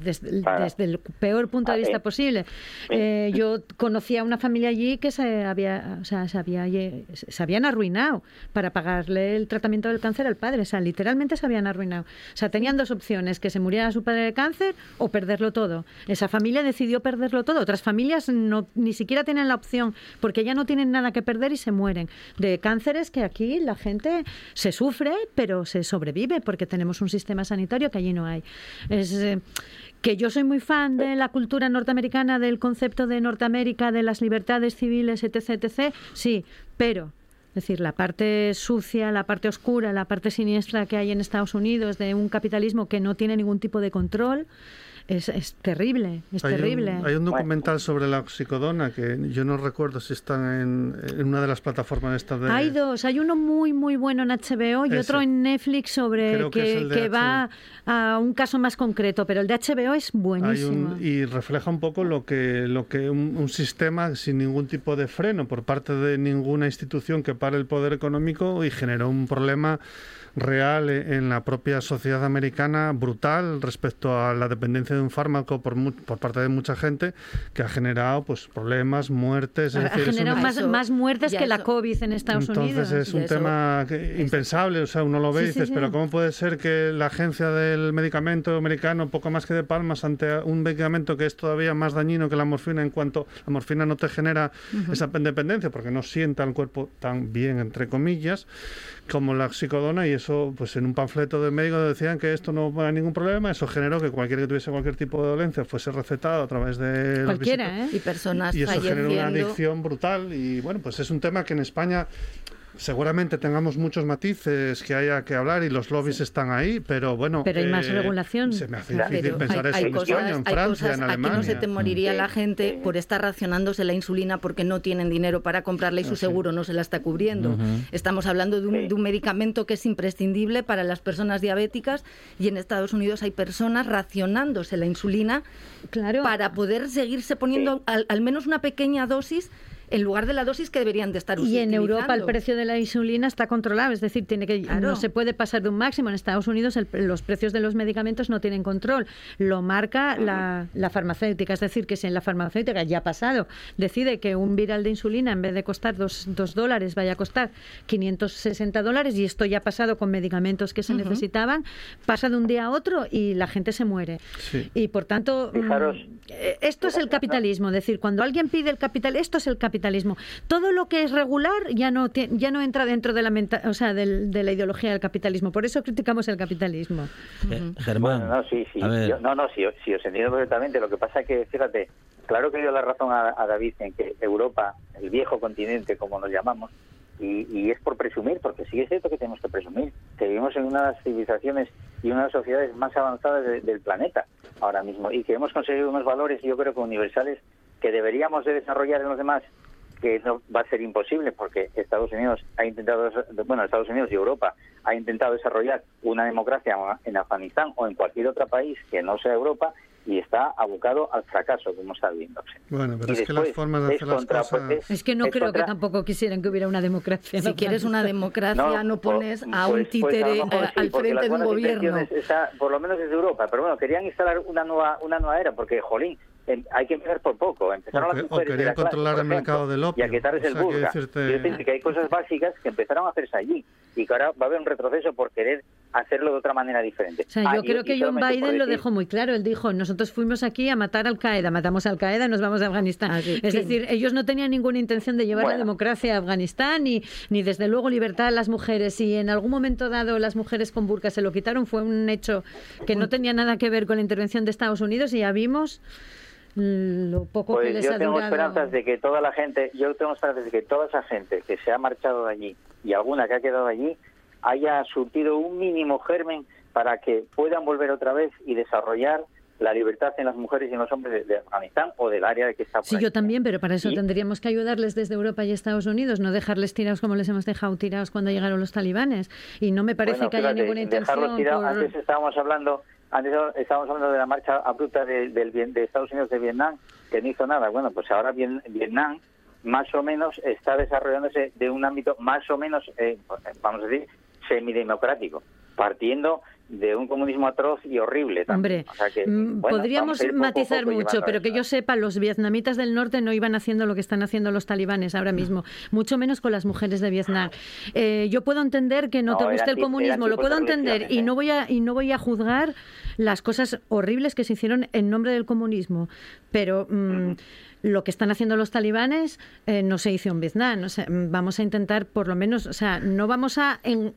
desde, el- Ah. desde el peor punto de Ah, vista eh. posible. Eh, yo conocía a una familia allí que se había, o sea, se, había, se habían arruinado para pagarle el tratamiento del cáncer al padre. O sea, literalmente se habían arruinado. O sea, tenían dos opciones, que se muriera su padre de cáncer o perderlo todo. Esa familia decidió perderlo todo. Otras familias no, ni siquiera tienen la opción porque ya no tienen nada que perder y se mueren. De cánceres que aquí la gente se sufre, pero se sobrevive porque tenemos un sistema sanitario que allí no hay. Es... eh, que yo soy muy fan de la cultura norteamericana, del concepto de Norteamérica, de las libertades civiles, etc., etc., sí, pero, es decir, la parte sucia, la parte oscura, la parte siniestra que hay en Estados Unidos de un capitalismo que no tiene ningún tipo de control, es, es terrible, es Hay terrible. un, hay un documental sobre la oxicodona que yo no recuerdo si está en, en una de las plataformas estas de... Hay dos, hay uno muy muy bueno en HBO y Ese. otro en Netflix sobre Creo que que, va a un caso más concreto, pero el de HBO es Hay buenísimo. un- y refleja un poco lo que, lo que un, un sistema sin ningún tipo de freno por parte de ninguna institución que pare el poder económico y generó un problema real e- en la propia sociedad americana brutal respecto a la dependencia de un fármaco por, mu- por parte de mucha gente que ha generado pues problemas, muertes. es Ha decir, es generado una- más, Eso- más muertes que la COVID en Estados Entonces Unidos. es Y un eso- tema que- impensable, o sea, uno lo ve y Sí, dices, sí. pero ¿cómo puede ser que la agencia del medicamento americano, poco más que de palmas, ante un medicamento que es todavía más dañino que la morfina en cuanto la morfina no te genera esa dependencia porque no sienta el cuerpo tan bien, entre comillas, como la oxicodona y eso, pues en un panfleto de médico decían que esto no va a ningún problema, eso generó que cualquiera que tuviese cualquier tipo de dolencia fuese recetado a través de... Cualquiera. ¿eh? Y personas Y eso genera una adicción brutal y bueno, pues es un tema que en España seguramente tengamos muchos matices que haya que hablar y los lobbies están ahí, pero bueno... eh, Pero hay más regulación. Se me hace Claro, difícil Pero pensar hay, eso hay en cosas, España, en hay Francia, cosas- en aquí Alemania. no se te moriría la gente por estar racionándose la insulina porque no tienen dinero para comprarla y su seguro no se la está cubriendo. Estamos hablando de un, de un medicamento que es imprescindible para las personas diabéticas y en Estados Unidos hay personas racionándose la insulina Claro. para poder seguirse poniendo al, al menos una pequeña dosis en lugar de la dosis que deberían de estar Y en Europa el precio de la insulina está controlado, es decir, tiene que Claro. no se puede pasar de un máximo. En Estados Unidos el- los precios de los medicamentos no tienen control, lo marca la, la farmacéutica, es decir, que si en la farmacéutica ya ha pasado decide que un viral de insulina en vez de costar dos, dos dólares vaya a costar 560 dólares y esto ya ha pasado con medicamentos que se necesitaban, pasa de un día a otro y la gente se muere. Sí. Y por tanto, mm, Fijaros. Eh, esto es el capitalismo, es decir, cuando alguien pide el capital, esto es el capitalismo. Todo lo que es regular ya no ya no entra dentro de la menta- o sea, del- de la ideología del capitalismo. Por eso criticamos el capitalismo. Ge- Germán. Bueno, no, sí, sí. A ver, Yo- no, no, sí, sí, os entiendo perfectamente. Lo que pasa es que, fíjate, claro que le doy la razón a, a David en que Europa, el viejo continente, como nos llamamos, y, y es por presumir, porque sí es cierto que tenemos que presumir, que vivimos en unas civilizaciones y unas sociedades más avanzadas de- del planeta ahora mismo, y que hemos conseguido unos valores, yo creo que universales, que deberíamos de desarrollar en los demás, que no va a ser imposible porque Estados Unidos ha intentado, bueno, Estados Unidos y Europa ha intentado desarrollar una democracia en Afganistán o en cualquier otro país que no sea Europa y está abocado al fracaso, como está viéndose. Bueno, pero Y es que las formas de hacer las contra- cosas... es- Es que no es creo contra- que tampoco quisieran que hubiera una democracia. Si en quieres una (laughs) democracia, no, por- pones a pues- un pues a títere mejor eh, sí, al frente de un gobierno. está- por lo menos desde Europa, pero bueno, querían instalar una nueva una nueva era, porque, jolín, em, hay que empezar por poco. Empezaron O las o de querían la clase, controlar por el mercado ejemplo, del opio. Y a quitarles O el sea, quiero burka. decirte- Quiero decirte que hay cosas básicas que empezaron a hacerse allí y que ahora va a haber un retroceso por querer hacerlo de otra manera diferente. O sea, Ah, yo y- creo y que John Biden lo dejó muy claro. Él dijo, nosotros fuimos aquí a matar al Qaeda, matamos al Qaeda, nos vamos a Afganistán. Ah, sí. Es Sí. decir, ellos no tenían ninguna intención de llevar la democracia a Afganistán, ni, ni desde luego libertad a las mujeres. Si en algún momento dado las mujeres con burka se lo quitaron, fue un hecho que no tenía nada que ver con la intervención de Estados Unidos y ya vimos lo poco que Pues les yo ha tengo durado. esperanzas de que toda la gente, yo tengo esperanzas de que toda esa gente que se ha marchado de allí y alguna que ha quedado allí haya surtido un mínimo germen para que puedan volver otra vez y desarrollar la libertad en las mujeres y en los hombres de, de Afganistán o del área de que está por Sí, ahí. yo también, pero para eso Y- tendríamos que ayudarles desde Europa y Estados Unidos, no dejarles tirados como les hemos dejado tirados cuando llegaron los talibanes. Y no me parece Bueno, que haya fíjate, ninguna dejarlos intención. tirados. por- Antes estábamos hablando, antes estábamos hablando de la marcha abrupta de, Bien- de Estados Unidos de Vietnam, que no hizo nada. Bueno, pues ahora Vietnam más o menos está desarrollándose de un ámbito más o menos, eh, vamos a decir, semidemocrático, partiendo de un comunismo atroz y horrible. también. Hombre, O sea que, mm, bueno, podríamos poco matizar poco mucho, pero que yo sepa, los vietnamitas del norte no iban haciendo lo que están haciendo los talibanes ahora mismo, mucho menos con las mujeres de Vietnam. Eh, yo puedo entender que no, No, te era guste el comunismo, lo puedo entender y no voy a y no voy a juzgar las cosas horribles que se hicieron en nombre del comunismo, pero mm, lo que están haciendo los talibanes eh, no se hizo en Vietnam. O sea, vamos a intentar, por lo menos, o sea, no vamos a, en-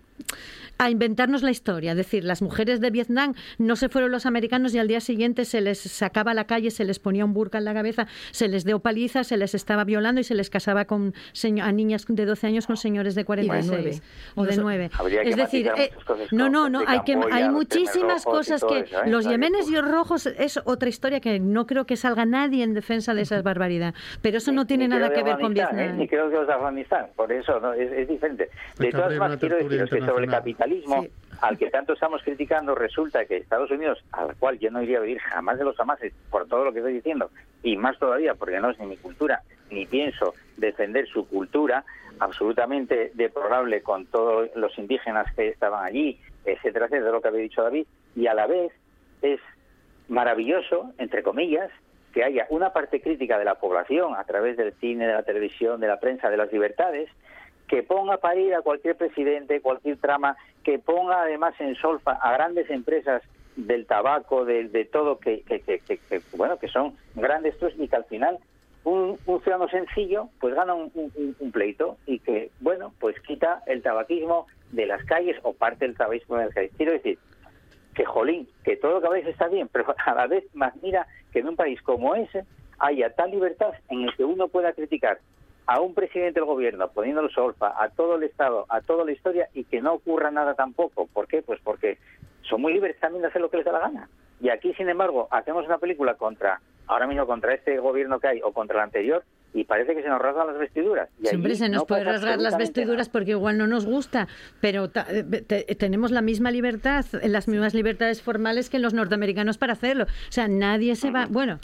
a inventarnos la historia. Es decir, las mujeres de Vietnam no se fueron los americanos y al día siguiente se les sacaba a la calle, se les ponía un burka en la cabeza, se les dio paliza, se les estaba violando y se les casaba con a niñas de 12 años con señores de 46 nueve. o de Noso- 9. Habría que Es decir, eh, no, no, no, hay que hay los muchísimas cosas que eso, ¿eh? los yemenes que- y rojos es otra historia que no creo que salga nadie en defensa de esa barbaridad, pero eso no tiene ni nada que ver con Afganistán, ¿eh? Vietnam. Ni creo que los de Afganistán, por eso no, es, es diferente. De todas formas, quiero deciros que sobre el capitalismo, Sí. al que tanto estamos criticando, resulta que Estados Unidos, al cual yo no iría a vivir jamás de los jamases, por todo lo que estoy diciendo, y más todavía porque no es ni mi cultura, ni pienso defender su cultura, absolutamente deplorable con todos los indígenas que estaban allí, etcétera, etcétera, lo que había dicho David, y a la vez es maravilloso, entre comillas, que haya una parte crítica de la población a través del cine, de la televisión, de la prensa, de las libertades, que ponga a parir a cualquier presidente, cualquier trama, que ponga además en solfa a grandes empresas del tabaco, de, de todo, que, que, que- que- bueno, que son grandes trust y que al final un, ciudadano sencillo pues gana un pleito y que, bueno, pues quita el tabaquismo de las calles o parte del tabaquismo de las calles. Quiero decir, que jolín, que todo lo que habéis está bien, (laughs) pero a la vez más mira que en un país como ese haya tal libertad en el que uno pueda criticar a un presidente del gobierno poniéndolo solfa, a todo el Estado, a toda la historia y que no ocurra nada tampoco. ¿Por qué? Pues porque son muy libres también de hacer lo que les da la gana. Y aquí, sin embargo, hacemos una película contra, ahora mismo contra este gobierno que hay o contra el anterior y parece que se nos rasgan las vestiduras. Y Siempre se nos no puede rasgar las vestiduras porque igual no nos gusta, pero eh, te- tenemos la misma libertad, las mismas libertades formales que los norteamericanos para hacerlo. O sea, nadie se va. Bueno.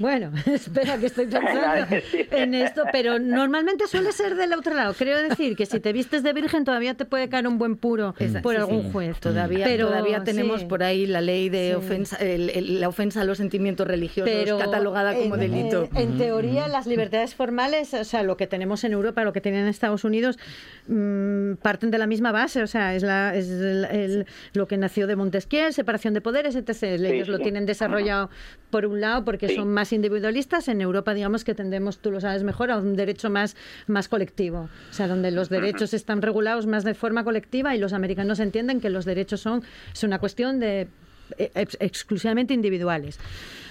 Bueno, (laughs) espera que estoy pensando (laughs) en esto, pero normalmente suele ser del otro lado. Creo decir que si te vistes de virgen todavía te puede caer un buen puro por sí, algún sí. juez. Todavía, Pero, todavía tenemos sí. por ahí la ley de Sí. ofensa, el- el- la ofensa a los sentimientos religiosos pero catalogada como en, delito. En, en teoría, las libertades formales, o sea, lo que tenemos en Europa, lo que tienen en Estados Unidos, mm, parten de la misma base. O sea, es, la, es el- el- lo que nació de Montesquieu, separación de poderes, etc. Ellos lo sí. tienen desarrollado por un lado porque Sí. son más individualistas. En Europa, digamos que tendemos, tú lo sabes mejor, a un derecho más, más colectivo. O sea, donde los derechos están regulados más de forma colectiva y los americanos entienden que los derechos son es una cuestión de eh, ex- exclusivamente individuales.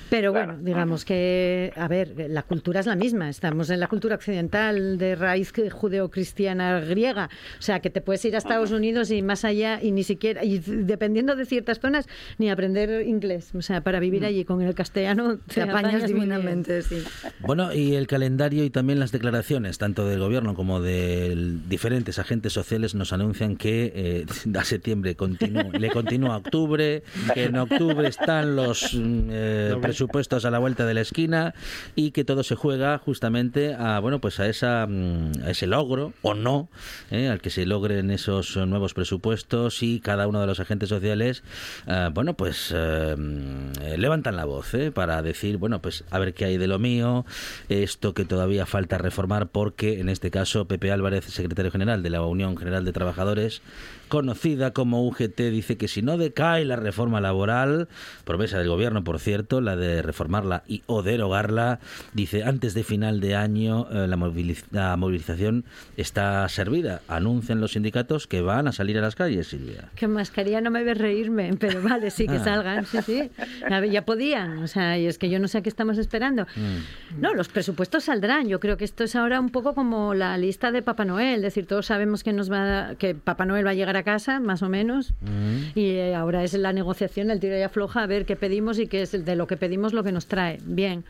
Pero Claro. bueno, digamos que, a ver, la cultura es la misma. Estamos en la cultura occidental de raíz judeocristiana griega. O sea, que te puedes ir a Estados Unidos y más allá y ni siquiera, y dependiendo de ciertas zonas, ni aprender inglés. O sea, para vivir allí con el castellano Te apañas muy bien. divinamente, sí. Bueno, y el calendario y también las declaraciones, tanto del gobierno como de diferentes agentes sociales, nos anuncian que eh, (laughs) a septiembre continúa, le continúa octubre, que en octubre están los mm, eh, Los presupuestos a la vuelta de la esquina y que todo se juega justamente a bueno pues a esa mm, ese logro o no ¿eh? al que se logren esos nuevos presupuestos y cada uno de los agentes sociales eh, bueno pues eh, mm, levantan la voz ¿eh? para decir bueno pues a ver qué hay de lo mío esto que todavía falta reformar porque en este caso Pepe Álvarez secretario general de la Unión General de Trabajadores conocida como UGT, dice que si no decae la reforma laboral, promesa del gobierno, por cierto, la de reformarla y o derogarla, dice antes de final de año eh, la, moviliz- la movilización está servida. Anuncian los sindicatos que van a salir a las calles, Silvia. Que mascarilla no me ve reírme, pero vale, sí, que Ah. salgan, sí, sí. A ver, ya podían, o sea, y es que yo no sé a qué estamos esperando. Mm. No, los presupuestos saldrán. Yo creo que esto es ahora un poco como la lista de Papá Noel, es decir, todos sabemos que nos va, que Papá Noel va a llegar a casa, más o menos, Mm. y eh, ahora es la negociación, el tiro y afloja, a ver qué pedimos y qué es de lo que pedimos lo que nos trae. Bien.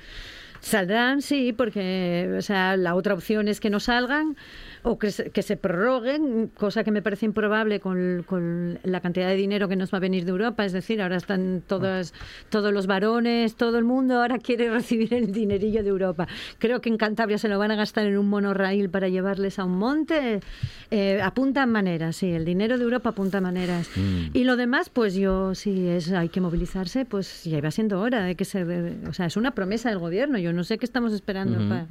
Saldrán, sí, porque o sea, la otra opción es que no salgan o que se, que se prorroguen, cosa que me parece improbable con, con la cantidad de dinero que nos va a venir de Europa. Es decir, ahora están todos, todos los varones, todo el mundo ahora quiere recibir el dinerillo de Europa. Creo que en Cantabria se lo van a gastar en un monorraíl para llevarles a un monte. Eh, apuntan maneras, sí, el dinero de Europa apunta maneras. Mm. Y lo demás, pues yo, si es, hay que movilizarse, pues ya iba siendo hora de que se... O sea, es una promesa del gobierno. Yo no sé qué estamos esperando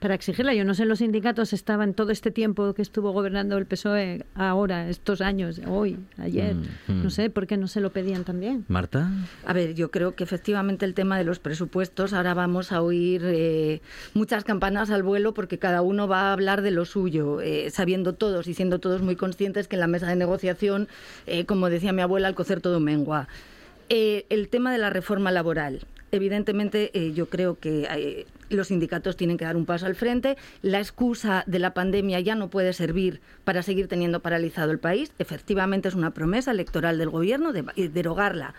para exigirla. Yo no sé, los sindicatos estaban todo este tiempo que estuvo gobernando el PSOE, ahora, estos años, hoy, ayer. No sé por qué no se lo pedían también. Marta. A ver, yo creo que efectivamente el tema de los presupuestos, ahora vamos a oír eh, muchas campanas al vuelo porque cada uno va a hablar de lo suyo, eh, sabiendo todos y siendo todos muy conscientes que en la mesa de negociación, eh, como decía mi abuela, al cocer todo mengua. Eh, el tema de la reforma laboral. Evidentemente, eh, yo creo que eh, los sindicatos tienen que dar un paso al frente. La excusa de la pandemia ya no puede servir para seguir teniendo paralizado el país. Efectivamente, es una promesa electoral del gobierno de de derogarla.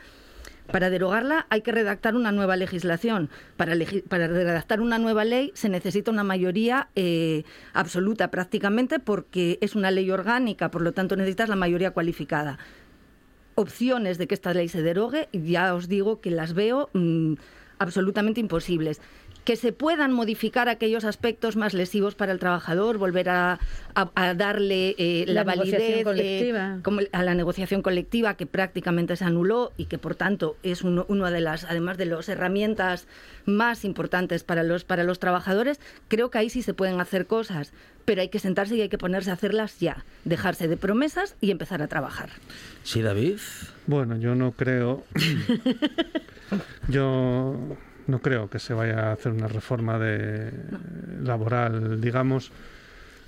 Para derogarla hay que redactar una nueva legislación. Para, redactar una nueva ley se necesita una mayoría eh, absoluta prácticamente porque es una ley orgánica, por lo tanto necesitas la mayoría cualificada. Opciones de que esta ley se derogue, ya os digo que las veo mm, absolutamente imposibles. Que se puedan modificar aquellos aspectos más lesivos para el trabajador, volver a, a- a darle eh, la, La negociación validez eh, como a la negociación colectiva que prácticamente se anuló y que por tanto es uno, una de las además de las herramientas más importantes para los para los trabajadores creo que ahí sí se pueden hacer cosas pero hay que sentarse y hay que ponerse a hacerlas ya dejarse de promesas y empezar a trabajar Sí, David. Bueno, yo no creo. (laughs) yo no creo que se vaya a hacer una reforma de laboral, digamos.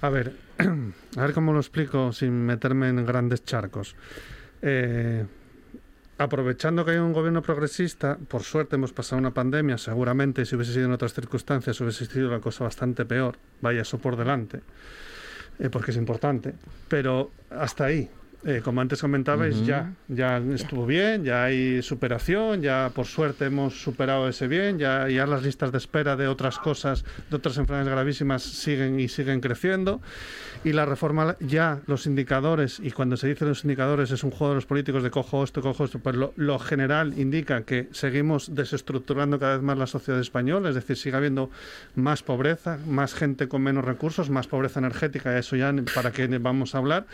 A ver, (clears throat) a ver cómo lo explico sin meterme en grandes charcos. Eh, aprovechando que hay un gobierno progresista, por suerte hemos pasado una pandemia, seguramente si hubiese sido en otras circunstancias hubiese sido la cosa bastante peor, vaya eso por delante, eh, porque es importante, pero hasta ahí. Eh, como antes comentabais, Ujú. ya, ya estuvo bien, ya hay superación, ya por suerte hemos superado ese bien, ya, ya las listas de espera de otras cosas, de otras enfermedades gravísimas siguen y siguen creciendo. Y la reforma, ya los indicadores, y cuando se dice los indicadores es un juego de los políticos de cojo esto, cojo esto, pues lo, lo general indica que seguimos desestructurando cada vez más la sociedad española, es decir, sigue habiendo más pobreza, más gente con menos recursos, más pobreza energética, eso ya para qué vamos a hablar.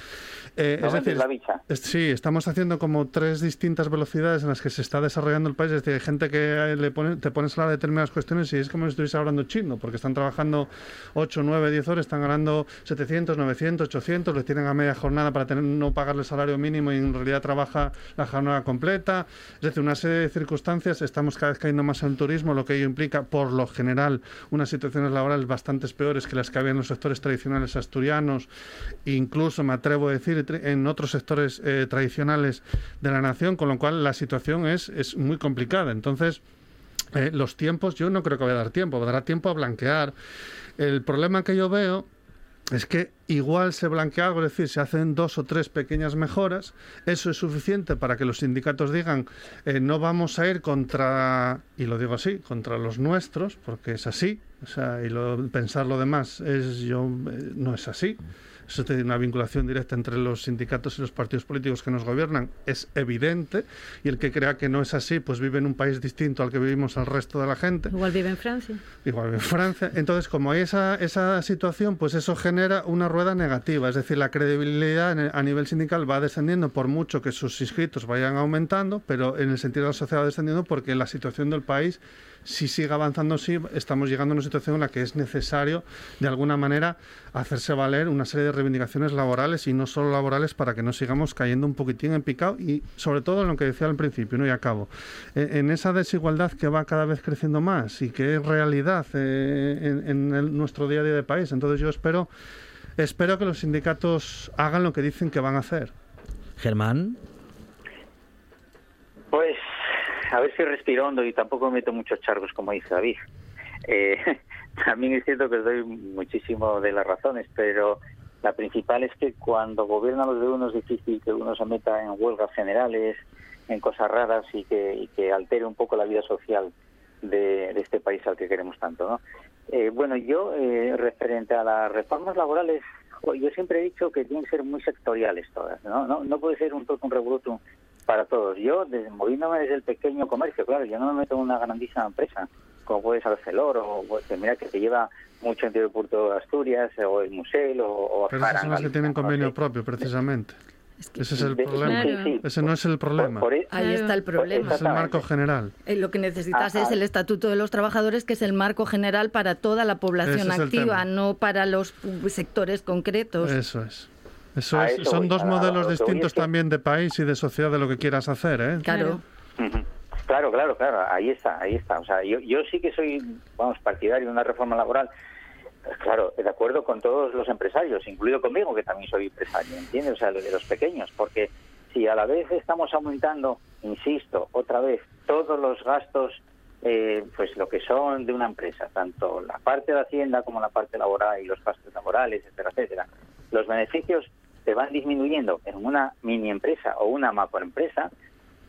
Eh, No es vendes la bicha. es- Sí, estamos haciendo como tres distintas velocidades en las que se está desarrollando el país. Es decir, hay gente que le pone, te pones a hablar de determinadas cuestiones y es como si estuviese hablando chino, porque están trabajando 8, 9, 10 horas, están ganando 700, 900, 800, les tienen a media jornada para tener, no pagarle el salario mínimo y en realidad trabaja la jornada completa. Es decir, una serie de circunstancias. Estamos cada vez cayendo más en el turismo, lo que ello implica, por lo general, unas situaciones laborales bastante peores que las que había en los sectores tradicionales asturianos, incluso me atrevo a decir en otros sectores eh, tradicionales de la nación, con lo cual la situación es, es muy complicada. Entonces, eh, los tiempos, yo no creo que vaya a dar tiempo, dará tiempo a blanquear. El problema que yo veo es que igual se blanquea algo, es decir, se hacen dos o tres pequeñas mejoras, eso es suficiente para que los sindicatos digan eh, no vamos a ir contra, y lo digo así, contra los nuestros, porque es así, o sea, y lo, pensar lo demás es yo eh, no es así. Eso tiene una vinculación directa entre los sindicatos y los partidos políticos que nos gobiernan, es evidente, y el que crea que no es así, pues vive en un país distinto al que vivimos el resto de la gente Igual vive en Francia. igual en Francia. Entonces, como hay esa, esa situación, pues eso genera una rueda negativa. Es decir, la credibilidad el- a nivel sindical va descendiendo por mucho que sus inscritos vayan aumentando, pero en el sentido de la sociedad va descendiendo porque la situación del país, si sigue avanzando así, estamos llegando a una situación en la que es necesario, de alguna manera, hacerse valer una serie de reivindicaciones laborales y no solo laborales para que no sigamos cayendo un poquitín en picado y sobre todo en lo que decía al principio, ¿no? y acabo, en, en esa desigualdad que va cada vez creciendo más y que es realidad eh, en, en el- nuestro día a día de país. Entonces yo espero, espero que los sindicatos hagan lo que dicen que van a hacer. Germán, Pues (laughs) a ver si respiro hondo y tampoco meto muchos charcos, como dice David. Eh, (laughs) también es cierto que os doy muchísimo de las razones, pero la principal es que cuando gobiernan los de uno es difícil que uno se meta en huelgas generales, en cosas raras y que, y que altere un poco la vida social de, este país al que queremos tanto. ¿no? Eh, bueno, yo, eh, referente a las reformas laborales, yo siempre he dicho que tienen que ser muy sectoriales todas. No, no, no puede ser un totum revolutum para todos. Yo, desde, moviéndome desde el pequeño comercio, claro, yo no me meto en una grandísima empresa, como puede ser Arcelor, o pues, que mira que te lleva mucho entre el puerto de Asturias, o el Musel, o, o Pero esas son las que tienen convenio propio, precisamente. Ese es el De- problema. sí, sí. Ese no es el problema. Por- por e- Ahí está el problema. Es el marco general. Eh, Lo que necesitas Ah, es ah. el Estatuto de los Trabajadores, que es el marco general para toda la población Ese activa, no para los uh, sectores concretos. Eso es. Eso A es. eso Son dos modelos distintos es que- también de país y de sociedad de lo que quieras hacer, ¿eh? Claro. Claro, claro, claro, ahí está, ahí está. O sea, yo, yo sí que soy, vamos, partidario de una reforma laboral, claro, de acuerdo con todos los empresarios, incluido conmigo, que también soy empresario, ¿entiendes? O sea, de los pequeños, porque si a la vez estamos aumentando, insisto, otra vez, todos los gastos, eh, pues lo que son de una empresa, tanto la parte de Hacienda como la parte laboral y los gastos laborales, etcétera, etcétera, los beneficios se van disminuyendo en una mini empresa o una macroempresa,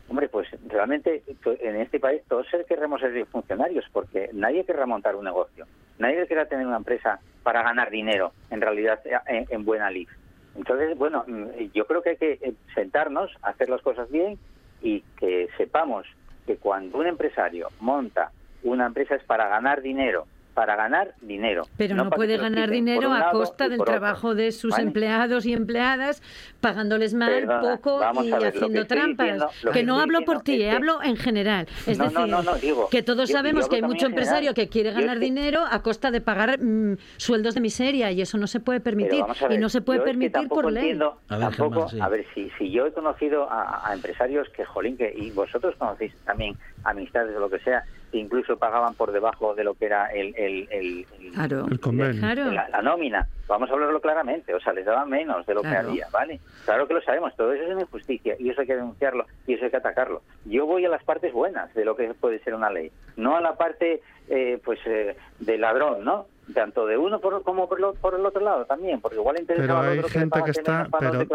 Hombre, pues realmente en este país todos querremos ser funcionarios porque nadie querrá montar un negocio. Nadie querrá tener una empresa para ganar dinero, en realidad, eh, en, en buena lid. Entonces, bueno, mm, yo creo que hay que eh, sentarnos, hacer las cosas bien y que sepamos que cuando un empresario monta una empresa es para ganar dinero, para ganar dinero. Pero no, puede ganar dinero a costa del trabajo de sus ¿vale? empleados y empleadas, pagándoles mal, Perdona, poco y ver, que haciendo trampas. diciendo- que que no hablo por ti, que- hablo en general. Es No, decir, no, no, digo, que todos yo- sabemos yo que hay mucho general. empresario que quiere es ganar que- dinero a costa de pagar mm, sueldos de miseria y eso no se puede permitir. Y no se puede permitir por ley. entiendo- A ver, tampoco, Germán, sí. a ver, si, si yo he conocido a, a empresarios que, jolín, que, y vosotros conocéis también amistades o lo que sea, incluso pagaban por debajo de lo que era el, el, el, el- Claro. El convenio. Claro. la, la nómina. Vamos a hablarlo claramente, o sea, les daban menos de lo Claro. que había, ¿vale? Claro que lo sabemos, todo eso es una injusticia y eso hay que denunciarlo y eso hay que atacarlo. Yo voy a las partes buenas de lo que puede ser una ley, no a la parte, eh, pues, eh, de ladrón, ¿no? Tanto de uno por, como por, lo- por el otro lado también, porque igual interesa Pero hay otro gente que está, pero,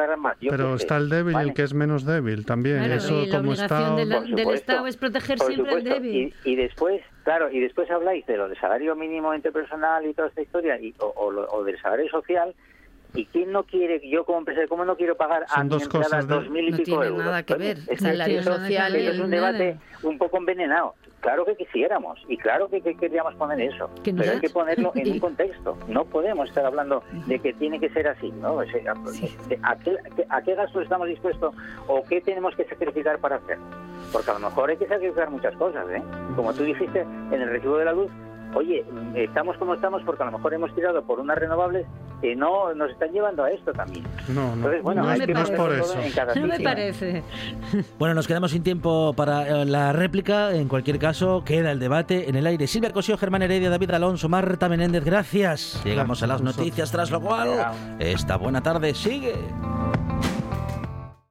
pero está el débil y ¿vale? el que es menos débil también. Claro, Eso y la como obligación Estado. de la- Por del supuesto, Estado es proteger por siempre al supuesto. débil. Y, y después, claro, y después habláis de lo del salario mínimo interpersonal y toda esta historia, y, o, o lo- o del salario social. ¿Y quién no quiere, yo como empresario, cómo no quiero pagar a Son mi dos empleada cosas de- dos mil y No pico tiene euros? nada que ver. es Salario social es un nada. debate un poco envenenado. Claro que quisiéramos y claro que, que queríamos poner eso, Que no pero hay que ponerlo en (laughs) un contexto. No podemos estar hablando de que tiene que ser así, ¿no? O sea, de- ¿a, qué, ¿A qué gastos estamos dispuestos o qué tenemos que sacrificar para hacer? Porque a lo mejor hay que sacrificar muchas cosas, ¿eh? Como tú dijiste en el recibo de la luz, oye, estamos como estamos porque a lo mejor hemos tirado por unas renovables que no nos están llevando a esto también. No, no, Entonces, bueno, No hay me que no es parece. por eso. No me parece. (laughs) Bueno, nos quedamos sin tiempo para eh, la réplica. En cualquier caso, queda el debate en el aire. Silvia Cosío, Germán Heredia, David Alonso, Marta Menéndez, gracias. Llegamos a las noticias, tras lo cual, esta buena tarde sigue.